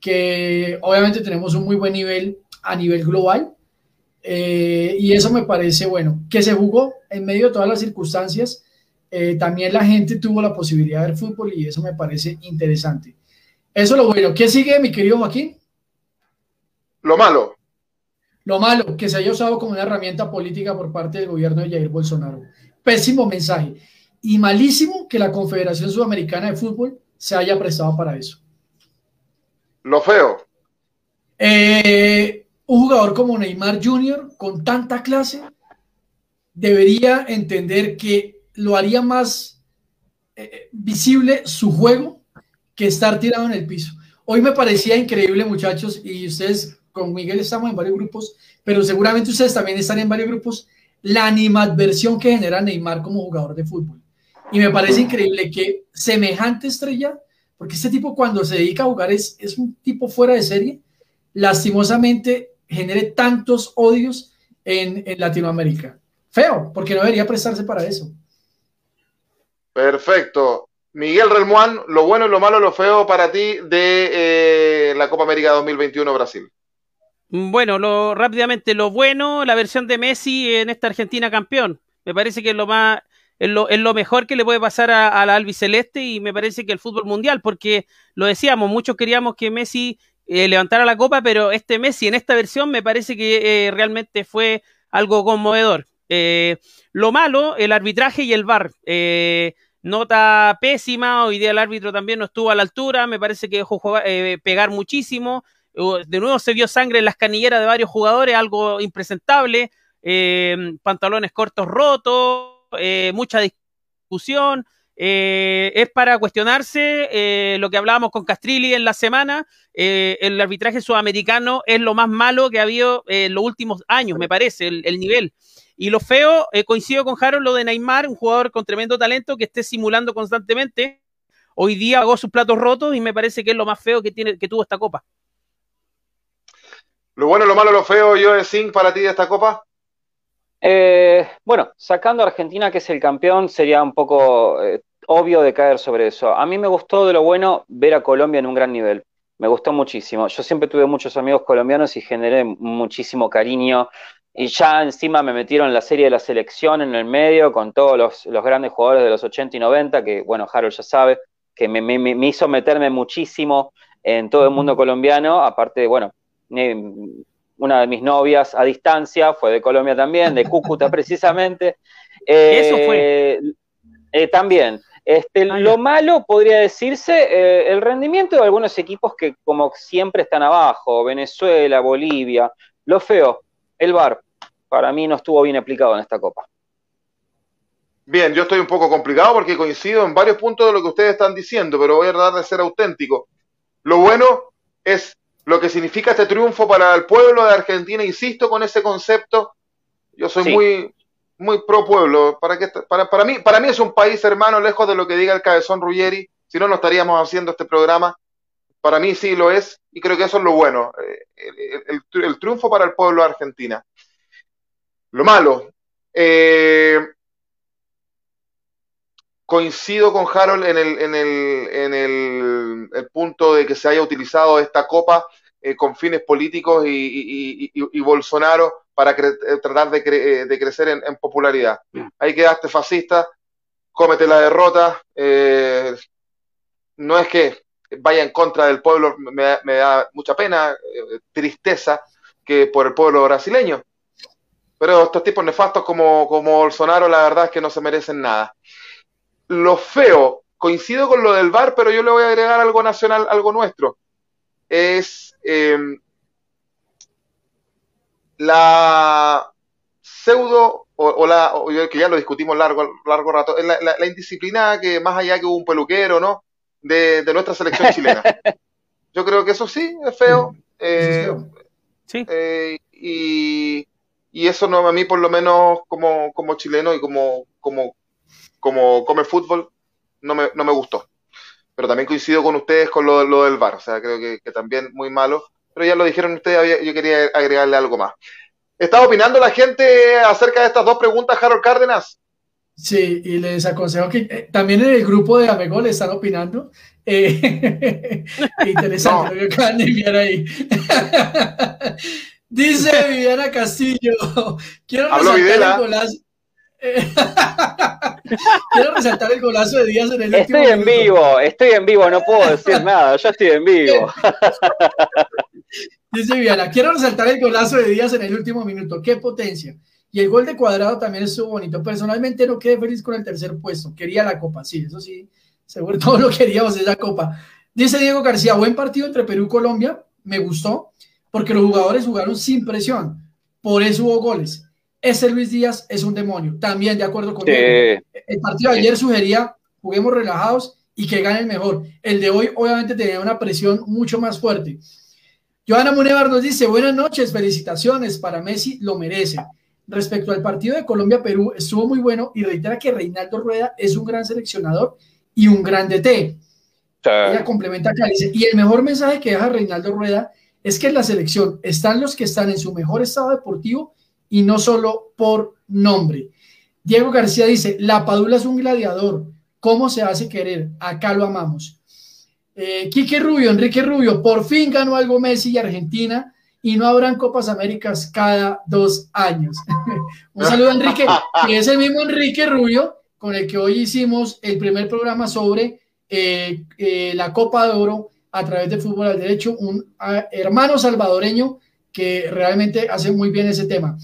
que obviamente tenemos un muy buen nivel a nivel global. y eso me parece bueno, que se jugó en medio de todas las circunstancias. también la gente tuvo la posibilidad de ver fútbol y eso me parece interesante. Eso es lo bueno. ¿Qué sigue, mi querido Joaquín? Lo malo. Lo malo, que se haya usado como una herramienta política por parte del gobierno de Jair Bolsonaro. Pésimo mensaje. Y malísimo que la Confederación Sudamericana de Fútbol se haya prestado para eso. Lo feo. Eh, un jugador como Neymar Jr., con tanta clase, debería entender que lo haría más eh, visible su juego que estar tirado en el piso. Hoy me parecía increíble, muchachos, y ustedes con Miguel estamos en varios grupos, pero seguramente ustedes también están en varios grupos, la animadversión que genera Neymar como jugador de fútbol. Y me parece increíble que semejante estrella, porque este tipo cuando se dedica a jugar es, es un tipo fuera de serie, lastimosamente genere tantos odios en, en Latinoamérica. Feo, porque no debería prestarse para eso. Perfecto. Miguel Relmuán, lo bueno, lo malo, lo feo para ti de eh, la Copa América 2021 Brasil. Bueno, lo, rápidamente, lo bueno, la versión de Messi en esta Argentina campeón. Me parece que es lo más, es lo, es lo mejor que le puede pasar a, la albiceleste y me parece que el fútbol mundial, porque lo decíamos, muchos queríamos que Messi eh, levantara la copa, pero este Messi en esta versión me parece que eh, realmente fue algo conmovedor. lo malo, el arbitraje y el VAR. Nota pésima, hoy día el árbitro también no estuvo a la altura, me parece que dejó eh, pegar muchísimo, de nuevo se vio sangre en las canilleras de varios jugadores, algo impresentable, eh, pantalones cortos rotos, eh, mucha discusión, es para cuestionarse lo que hablábamos con Castrilli en la semana, el arbitraje sudamericano es lo más malo que ha habido en los últimos años, me parece, el nivel. Y lo feo, eh, coincido con Harold, lo de Neymar, un jugador con tremendo talento que esté simulando constantemente. Hoy día hago sus platos rotos y me parece que es lo más feo que, tiene, que tuvo esta copa. Lo bueno, lo malo, lo feo, yo de Zinc para ti de esta copa. Eh, bueno, sacando a Argentina, que es el campeón, sería un poco eh, obvio de caer sobre eso. A mí me gustó de lo bueno ver a Colombia en un gran nivel. Me gustó muchísimo. Yo siempre tuve muchos amigos colombianos y generé muchísimo cariño y ya encima me metieron en la serie de la selección en el medio con todos los, grandes jugadores de los 80 y 90, que bueno, Harold ya sabe, que me, me, hizo meterme muchísimo en todo el mundo colombiano, aparte, bueno, una de mis novias a distancia fue de Colombia también, de Cúcuta precisamente. Eso fue. Eh, eh, también. Este, ah, lo malo podría decirse eh, el rendimiento de algunos equipos que como siempre están abajo, Venezuela, Bolivia. Lo feo, el VAR para mí no estuvo bien aplicado en esta Copa. Bien, yo estoy un poco complicado porque coincido en varios puntos de lo que ustedes están diciendo, pero voy a tratar de ser auténtico. Lo bueno es lo que significa este triunfo para el pueblo de Argentina, insisto con ese concepto. Yo soy muy, muy pro pueblo. Para, que, para, para, mí, para mí es un país hermano, lejos de lo que diga el cabezón Ruggeri. Si no, no estaríamos haciendo este programa. Para mí sí lo es, y creo que eso es lo bueno. Eh, el, triunfo para el pueblo de Argentina. Lo malo, eh, coincido con Harold en el, en el, en el, punto de que se haya utilizado esta copa eh, con fines políticos y, y, Bolsonaro para eh, tratar de, eh, de crecer en, popularidad. Ahí quedaste fascista, cómete la derrota. no es que vaya en contra del pueblo, me, me da mucha pena, tristeza que por el pueblo brasileño. Pero estos tipos nefastos como, como Bolsonaro, la verdad es que no se merecen nada lo feo, coincido con lo del VAR, pero yo le voy a agregar algo nacional, algo nuestro. Es em, la pseudo, o, la, que ya lo discutimos largo, largo rato, la, la, indisciplina que más allá que hubo un peluquero, ¿no? De, nuestra selección chilena. Yo creo que eso sí es feo. Eh, sí. Eh, y, y, eso no, a mí por lo menos como, como chileno y como, como como come fútbol, no me, no me gustó. Pero también coincido con ustedes con lo, lo del VAR, o sea, creo que, también muy malo. Pero ya lo dijeron ustedes, yo quería agregarle algo más. ¿Está opinando la gente acerca de estas dos preguntas, Harold Cárdenas? Sí, y les aconsejo que eh, también en el grupo de Amegol están opinando. Eh, interesante lo que acaban de enviar ahí. Dice Viviana Castillo, quiero resaltar el golazo. Quiero resaltar el golazo de Díaz en el Estoy en vivo, estoy en vivo, no puedo decir nada, yo estoy en vivo. Dice Viviana, quiero resaltar el golazo de Díaz en el último minuto, qué potencia. Y el gol de cuadrado también estuvo bonito. Personalmente no quedé feliz con el tercer puesto, quería la copa, sí, eso sí, seguro todos lo queríamos esa copa. Dice Diego García, buen partido entre Perú y Colombia, me gustó, porque los jugadores jugaron sin presión, por eso hubo goles ese Luis Díaz es un demonio. También de acuerdo con él. El partido de ayer sugería juguemos relajados y que gane el mejor. El de hoy obviamente tenía una presión mucho más fuerte. Joana Munevar nos dice, buenas noches, felicitaciones para Messi, lo merece. Respecto al partido de Colombia-Perú, estuvo muy bueno y reitera que Reinaldo Rueda es un gran seleccionador y un gran DT. Ella complementa acá, dice, y el mejor mensaje que deja Reinaldo Rueda es que en la selección están los que están en su mejor estado deportivo y no solo por nombre. Diego García dice, la Padula es un gladiador, ¿cómo se hace querer? Acá lo amamos. Eh, Quique Rubio, Enrique Rubio, por fin ganó algo Messi y Argentina y no habrán Copas Américas cada dos años. un saludo a Enrique, que es el mismo Enrique Rubio con el que hoy hicimos el primer programa sobre eh, eh, la Copa de Oro a través de Fútbol al Derecho, un ah, hermano salvadoreño que realmente hace muy bien ese tema.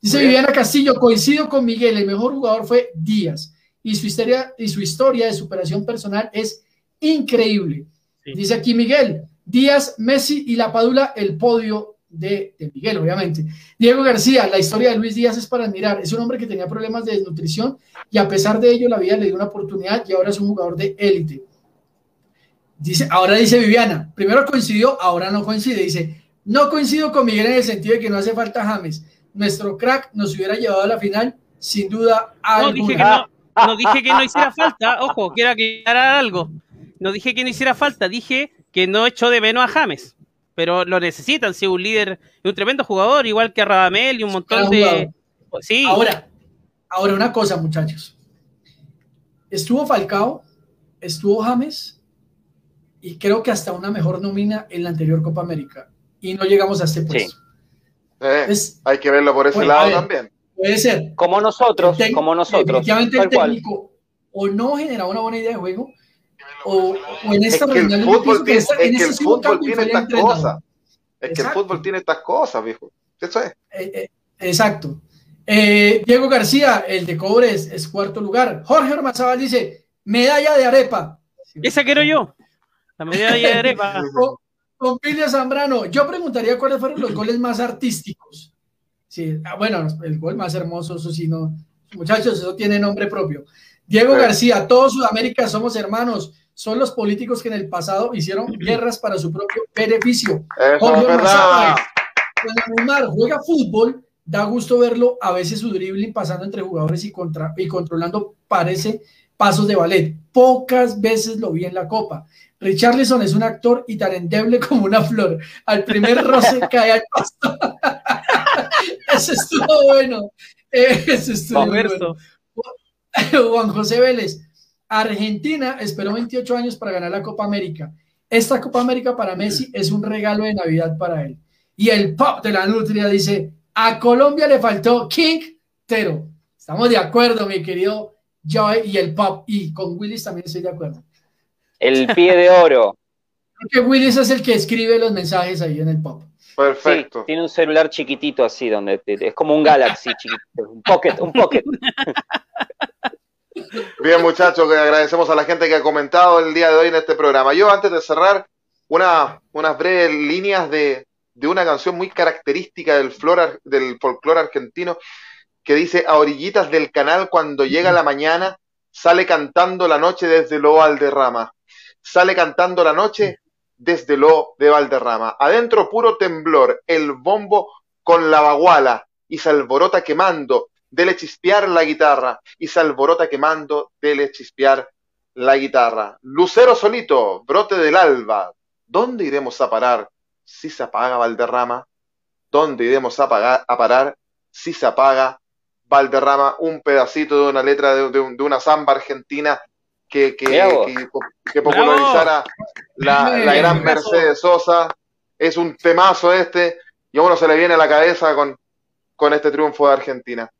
Dice Viviana Castillo, coincido con Miguel, el mejor jugador fue Díaz y su historia, y su historia de superación personal es increíble. Dice aquí Miguel, Díaz, Messi y La Padula, el podio de, de, Miguel, obviamente. Diego García, la historia de Luis Díaz es para admirar. Es un hombre que tenía problemas de desnutrición y a pesar de ello la vida le dio una oportunidad y ahora es un jugador de élite. Dice, ahora dice Viviana, primero coincidió, ahora no coincide. Dice, no coincido con Miguel en el sentido de que no hace falta James nuestro crack nos hubiera llevado a la final, sin duda no, Dije que no, dije que no hiciera falta, ojo, quiero aclarar algo. No dije que no hiciera falta, dije que no echó de menos a James. Pero lo necesitan, si un líder, un tremendo jugador, igual que a Radamel y un montón de. Sí. Ahora, ahora una cosa, muchachos. Estuvo Falcao, estuvo James, y creo que hasta una mejor nómina en la anterior Copa América. Y no llegamos a este puesto. Eh, hay que verlo por ese lado también. Puede ser. Como nosotros, como nosotros. Efectivamente, el técnico o no genera una buena idea de juego, o, en esta es que el fútbol, tiene, es que el fútbol tiene estas cosas. Es que el fútbol tiene estas cosas, viejo. Eso es. Eh, eh, exacto. Diego García, el de cobre es, cuarto lugar. Jorge Ormazábal dice, medalla de arepa. Esa quiero yo. La medalla de arepa. Con Zambrano, yo preguntaría cuáles fueron los goles más artísticos. Sí, ah, bueno, el gol más hermoso, eso sí, no. Muchachos, eso tiene nombre propio. Diego García, todos Sudamérica somos hermanos. Son los políticos que en el pasado hicieron guerras para su propio beneficio. Cuando Neymar juega fútbol, da gusto verlo, a veces su dribbling pasando entre jugadores y, contra, y controlando parece pasos de ballet. Pocas veces lo vi en la Copa. Richarlison es un actor y tan endeble como una flor. Al primer roce cae al pasto. Eso estuvo bueno. Eso estuvo bueno. Juan José Vélez. Argentina esperó 28 años para ganar la Copa América. Esta Copa América para Messi es un regalo de Navidad para él. Y el pop de la Nutria dice, a Colombia le faltó King Tero. Estamos de acuerdo, mi querido Joy, y el pop. Y con Willis también estoy de acuerdo. El pie de oro. Porque Willis es el que escribe los mensajes ahí en el pop. Perfecto. tiene un celular chiquitito así, donde es como un Galaxy chiquitito, un pocket, un pocket. Bien, muchachos, agradecemos a la gente que ha comentado el día de hoy en este programa. Yo, antes de cerrar, una, unas breves líneas de, de una canción muy característica del, flora, del folclore argentino que dice, a orillitas del canal cuando llega la mañana, sale cantando la noche desde lo Valderrama. Sale cantando la noche desde lo de Valderrama. Adentro puro temblor, el bombo con la baguala y se alborota quemando, dele chispear la guitarra y se alborota quemando, dele chispear la guitarra. Lucero solito, brote del alba, ¿dónde iremos a parar si se apaga Valderrama? ¿Dónde iremos a, parar si se apaga Valderrama? Un pedacito de una letra de, una samba argentina que, que, popularizara la, la, gran Mercedes Sosa. Es un temazo este y a uno se le viene a la cabeza con, con este triunfo de Argentina.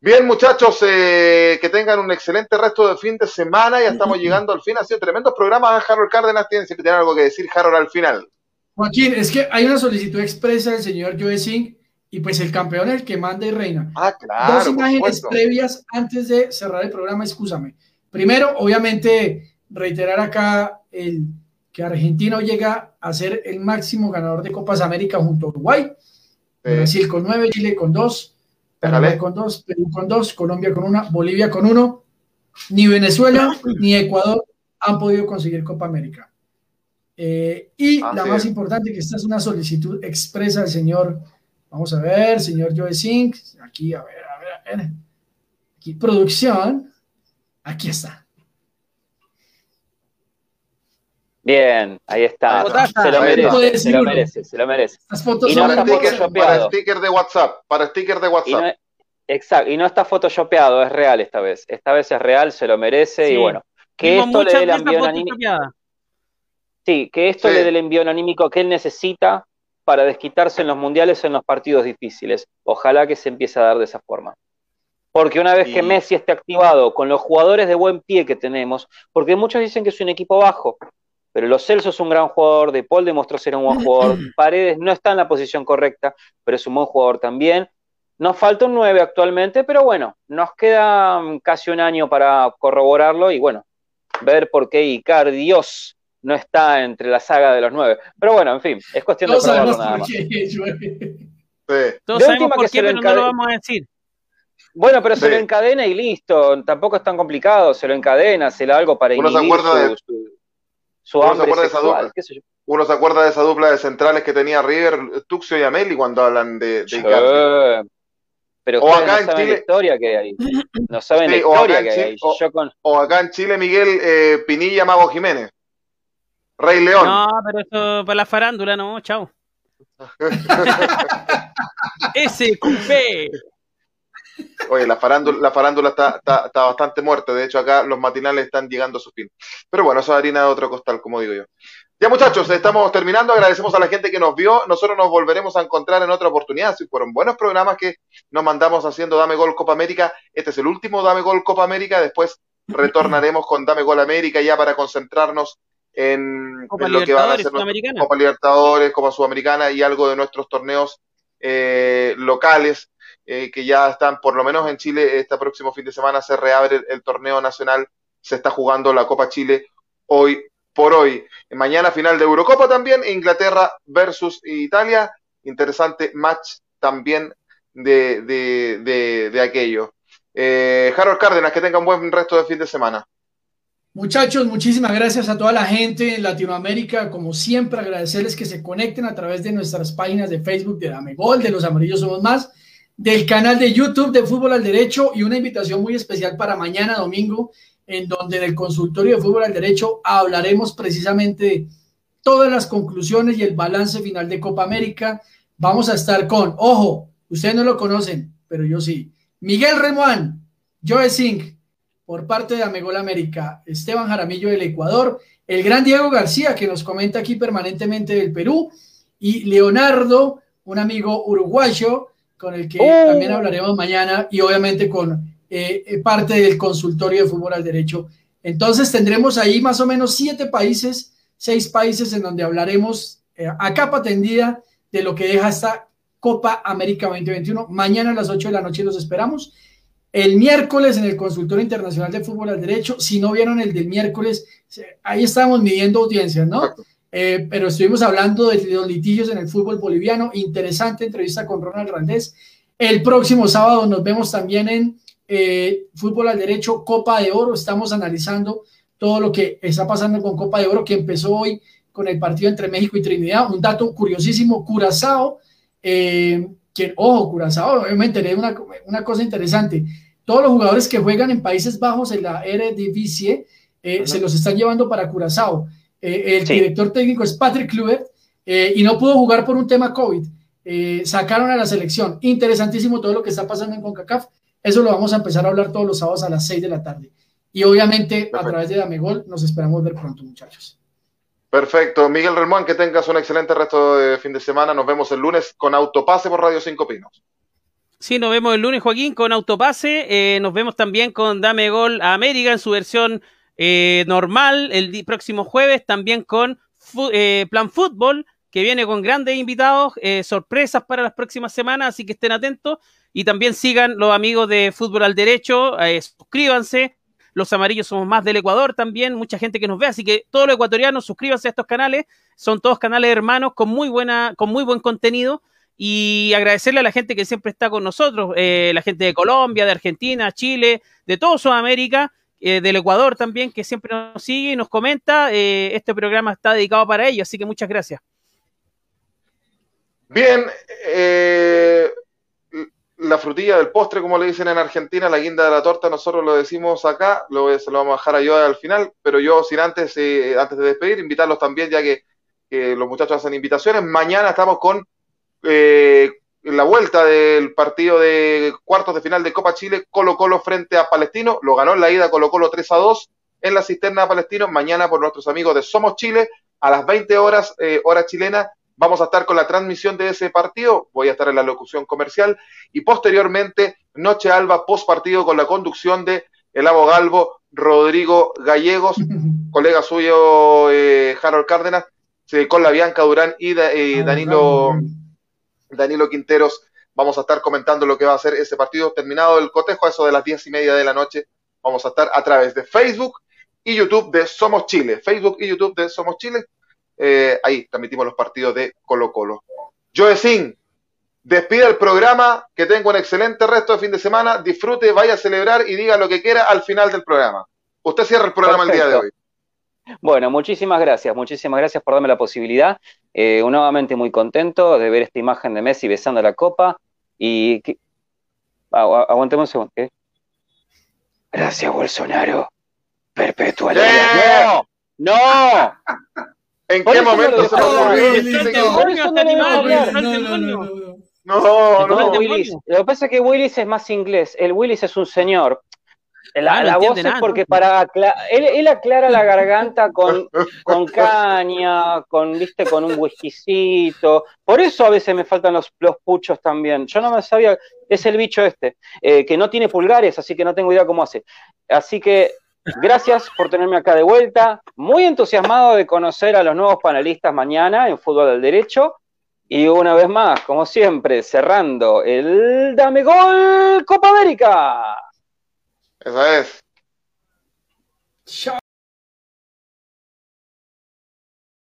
Bien, muchachos, eh, que tengan un excelente resto de fin de semana. Ya estamos llegando al fin. Ha sido tremendo programa. Harold Cárdenas tiene siempre tiene algo que decir, Harold, al final. Joaquín, es que hay una solicitud expresa del señor Joe Singh y pues el campeón es el que manda y reina. Ah, claro. Dos imágenes previas antes de cerrar el programa, escúchame. Primero, obviamente, reiterar acá el que Argentina llega a ser el máximo ganador de Copas América junto a Uruguay. Brasil con nueve, Chile con dos, Paraguay con dos, Perú con dos, Colombia con una, Bolivia con uno. Ni Venezuela ni Ecuador han podido conseguir Copa América. Eh, y la más importante, que esta es una solicitud expresa del señor, vamos a ver, señor Joe Sink, aquí, a ver, a ver, a ver, aquí, producción, aquí está. Bien, ahí está. Se lo merece, se lo merece, se lo merece. y no está photoshopeado. Para sticker de WhatsApp, para sticker de WhatsApp. exacto, y no está photoshopeado, es real esta vez. Esta vez es real, se lo merece y bueno. Que esto le dé el envío anímico. Sí, que esto le dé el envío anímico que él necesita para desquitarse en los mundiales en los partidos difíciles. Ojalá que se empiece a dar de esa forma. Porque una vez que Messi esté activado con los jugadores de buen pie que tenemos, porque muchos dicen que es un equipo bajo, pero Los Celso es un gran jugador, De Paul demostró ser un buen jugador, Paredes no está en la posición correcta, pero es un buen jugador también. Nos falta un 9 actualmente, pero bueno, nos queda mm, casi un año para corroborarlo y bueno, ver por qué Icar Dios no está entre la saga de los 9. Pero bueno, en fin, es cuestión de probarlo nada más. Todos sabemos por qué, pero no lo vamos a decir. Bueno, pero se lo encadena y listo. Tampoco es tan complicado. Se lo encadena, se lo algo para inhibir su, uno, se acuerda de esa dupla, uno se acuerda de esa dupla de centrales que tenía River, Tuxio y Ameli cuando hablan de, de Pero o acá no en Chile, la historia que hay. No saben la historia que hay. O, acá en Chile, Miguel eh, Pinilla Mago Jiménez. Rey León. No, pero eso para la farándula, no, chao. Ese cupé. Oye, la farándula, la farándula está, está, bastante muerta. De hecho, acá los matinales están llegando a su fin. Pero bueno, eso es harina de otro costal, como digo yo. Ya muchachos, estamos terminando. Agradecemos a la gente que nos vio. Nosotros nos volveremos a encontrar en otra oportunidad. Si fueron buenos programas que nos mandamos haciendo Dame Gol Copa América. Este es el último Dame Gol Copa América. Después retornaremos con Dame Gol América ya para concentrarnos en, lo que van a ser Copa Libertadores, Copa Sudamericana y algo de nuestros torneos eh, locales eh, que ya están, por lo menos en Chile, este próximo fin de semana se reabre el, torneo nacional, se está jugando la Copa Chile hoy por hoy. Mañana final de Eurocopa también, Inglaterra versus Italia, interesante match también de, de, de, aquello. Eh, Harold Cárdenas, que tenga un buen resto de fin de semana. Muchachos, muchísimas gracias a toda la gente en Latinoamérica. Como siempre, agradecerles que se conecten a través de nuestras páginas de Facebook de Dame Gol, de Los Amarillos Somos Más del canal de YouTube de Fútbol al Derecho y una invitación muy especial para mañana domingo, en donde en el consultorio de Fútbol al Derecho hablaremos precisamente de todas las conclusiones y el balance final de Copa América. Vamos a estar con, ojo, ustedes no lo conocen, pero yo sí, Miguel Remuán, Joe Sink, por parte de Amegol América, Esteban Jaramillo del Ecuador, el gran Diego García, que nos comenta aquí permanentemente del Perú, y Leonardo, un amigo uruguayo, con el que oh. también hablaremos mañana, y obviamente con eh, eh, parte del consultorio de fútbol al derecho. Entonces tendremos ahí más o menos siete países, seis países en donde hablaremos eh, a capa tendida de lo que deja esta Copa América 2021. Mañana a las 8 de la noche los esperamos. El miércoles en el Consultorio Internacional de Fútbol al Derecho, si no vieron el del miércoles, ahí estábamos midiendo audiencias, ¿no? pero estuvimos hablando de los litigios en el fútbol boliviano. Interesante entrevista con Ronald Randés. El próximo sábado nos vemos también en eh, fútbol al derecho, Copa de Oro. Estamos analizando todo lo que está pasando con Copa de Oro, que empezó hoy con el partido entre México y Trinidad. Un dato curiosísimo, Curazao, eh, que, ojo, Curazao, me enteré de una, una, cosa interesante. Todos los jugadores que juegan en Países Bajos en la Eredivisie eh, se los están llevando para Curazao. el director técnico es Patrick Kluivert y no pudo jugar por un tema COVID. sacaron a la selección. Interesantísimo todo lo que está pasando en CONCACAF. Eso lo vamos a empezar a hablar todos los sábados a las 6 de la tarde. Y obviamente a través de Damegol nos esperamos ver pronto, muchachos. Perfecto. Miguel Ramón, que tengas un excelente resto de fin de semana. Nos vemos el lunes con Autopase por Radio 5 Pinos. Sí, nos vemos el lunes, Joaquín, con Autopase. Eh, nos vemos también con Dame Gol a América en su versión eh, normal el próximo jueves. También con eh, Plan Fútbol, que viene con grandes invitados, sorpresas para las próximas semanas, así que estén atentos. Y también sigan los amigos de Fútbol al Derecho, eh, suscríbanse. Los amarillos somos más del Ecuador también, mucha gente que nos ve, así que todos los ecuatorianos suscríbanse a estos canales, son todos canales hermanos con muy buena, con muy buen contenido y agradecerle a la gente que siempre está con nosotros, eh, la gente de Colombia, de Argentina, Chile, de todo Sudamérica, eh, del Ecuador también, que siempre nos sigue y nos comenta. este programa está dedicado para ellos, así que muchas gracias. Bien, eh, la frutilla del postre, como le dicen en Argentina, la guinda de la torta, nosotros lo decimos acá, lo, se lo vamos a dejar a yo al final, pero yo sin antes, eh, antes de despedir, invitarlos también, ya que, los muchachos hacen invitaciones. Mañana estamos con eh, la vuelta del partido de cuartos de final de Copa Chile, Colo Colo frente a Palestino, lo ganó en la ida Colo Colo 3 a 2 en la cisterna de Palestino, mañana por nuestros amigos de Somos Chile, a las 20 horas, eh, hora chilena, Vamos a estar con la transmisión de ese partido, voy a estar en la locución comercial. Y posteriormente Noche Alba post partido con la conducción de el abogado Rodrigo Gallegos, colega suyo eh, Harold Cárdenas, con la Bianca Durán y ah, Danilo, Danilo Quinteros. Vamos a estar comentando lo que va a ser ese partido terminado el cotejo a eso de las diez y media de la noche. Vamos a estar a través de Facebook y YouTube de Somos Chile. Facebook y YouTube de Somos Chile eh, ahí transmitimos los partidos de Colo Colo. Joecín, despida el programa, que tenga un excelente resto de fin de semana, disfrute, vaya a celebrar y diga lo que quiera al final del programa. Usted cierra el programa el día de hoy. Bueno, muchísimas gracias, muchísimas gracias por darme la posibilidad. Eh, nuevamente muy contento de ver esta imagen de Messi besando la copa y... Ah, aguantemos un segundo. Gracias, Bolsonaro. Perpetua ¡No! ¡No! ¿En qué momento se No, no, Willis. Lo que pasa es que Willis es más inglés. El Willis es un señor. La, ah, voz es porque para él, aclara la garganta con, con caña, con viste, con un whiskycito. Por eso a veces me faltan los, los puchos también. Yo no me sabía, es el bicho este, eh, que no tiene pulgares, así que no tengo idea cómo hace. Así que Gracias por tenerme acá de vuelta. Muy entusiasmado de conocer a los nuevos panelistas mañana en Fútbol del Derecho. Y una vez más, como siempre, cerrando el Dame Gol Copa América. Esa es.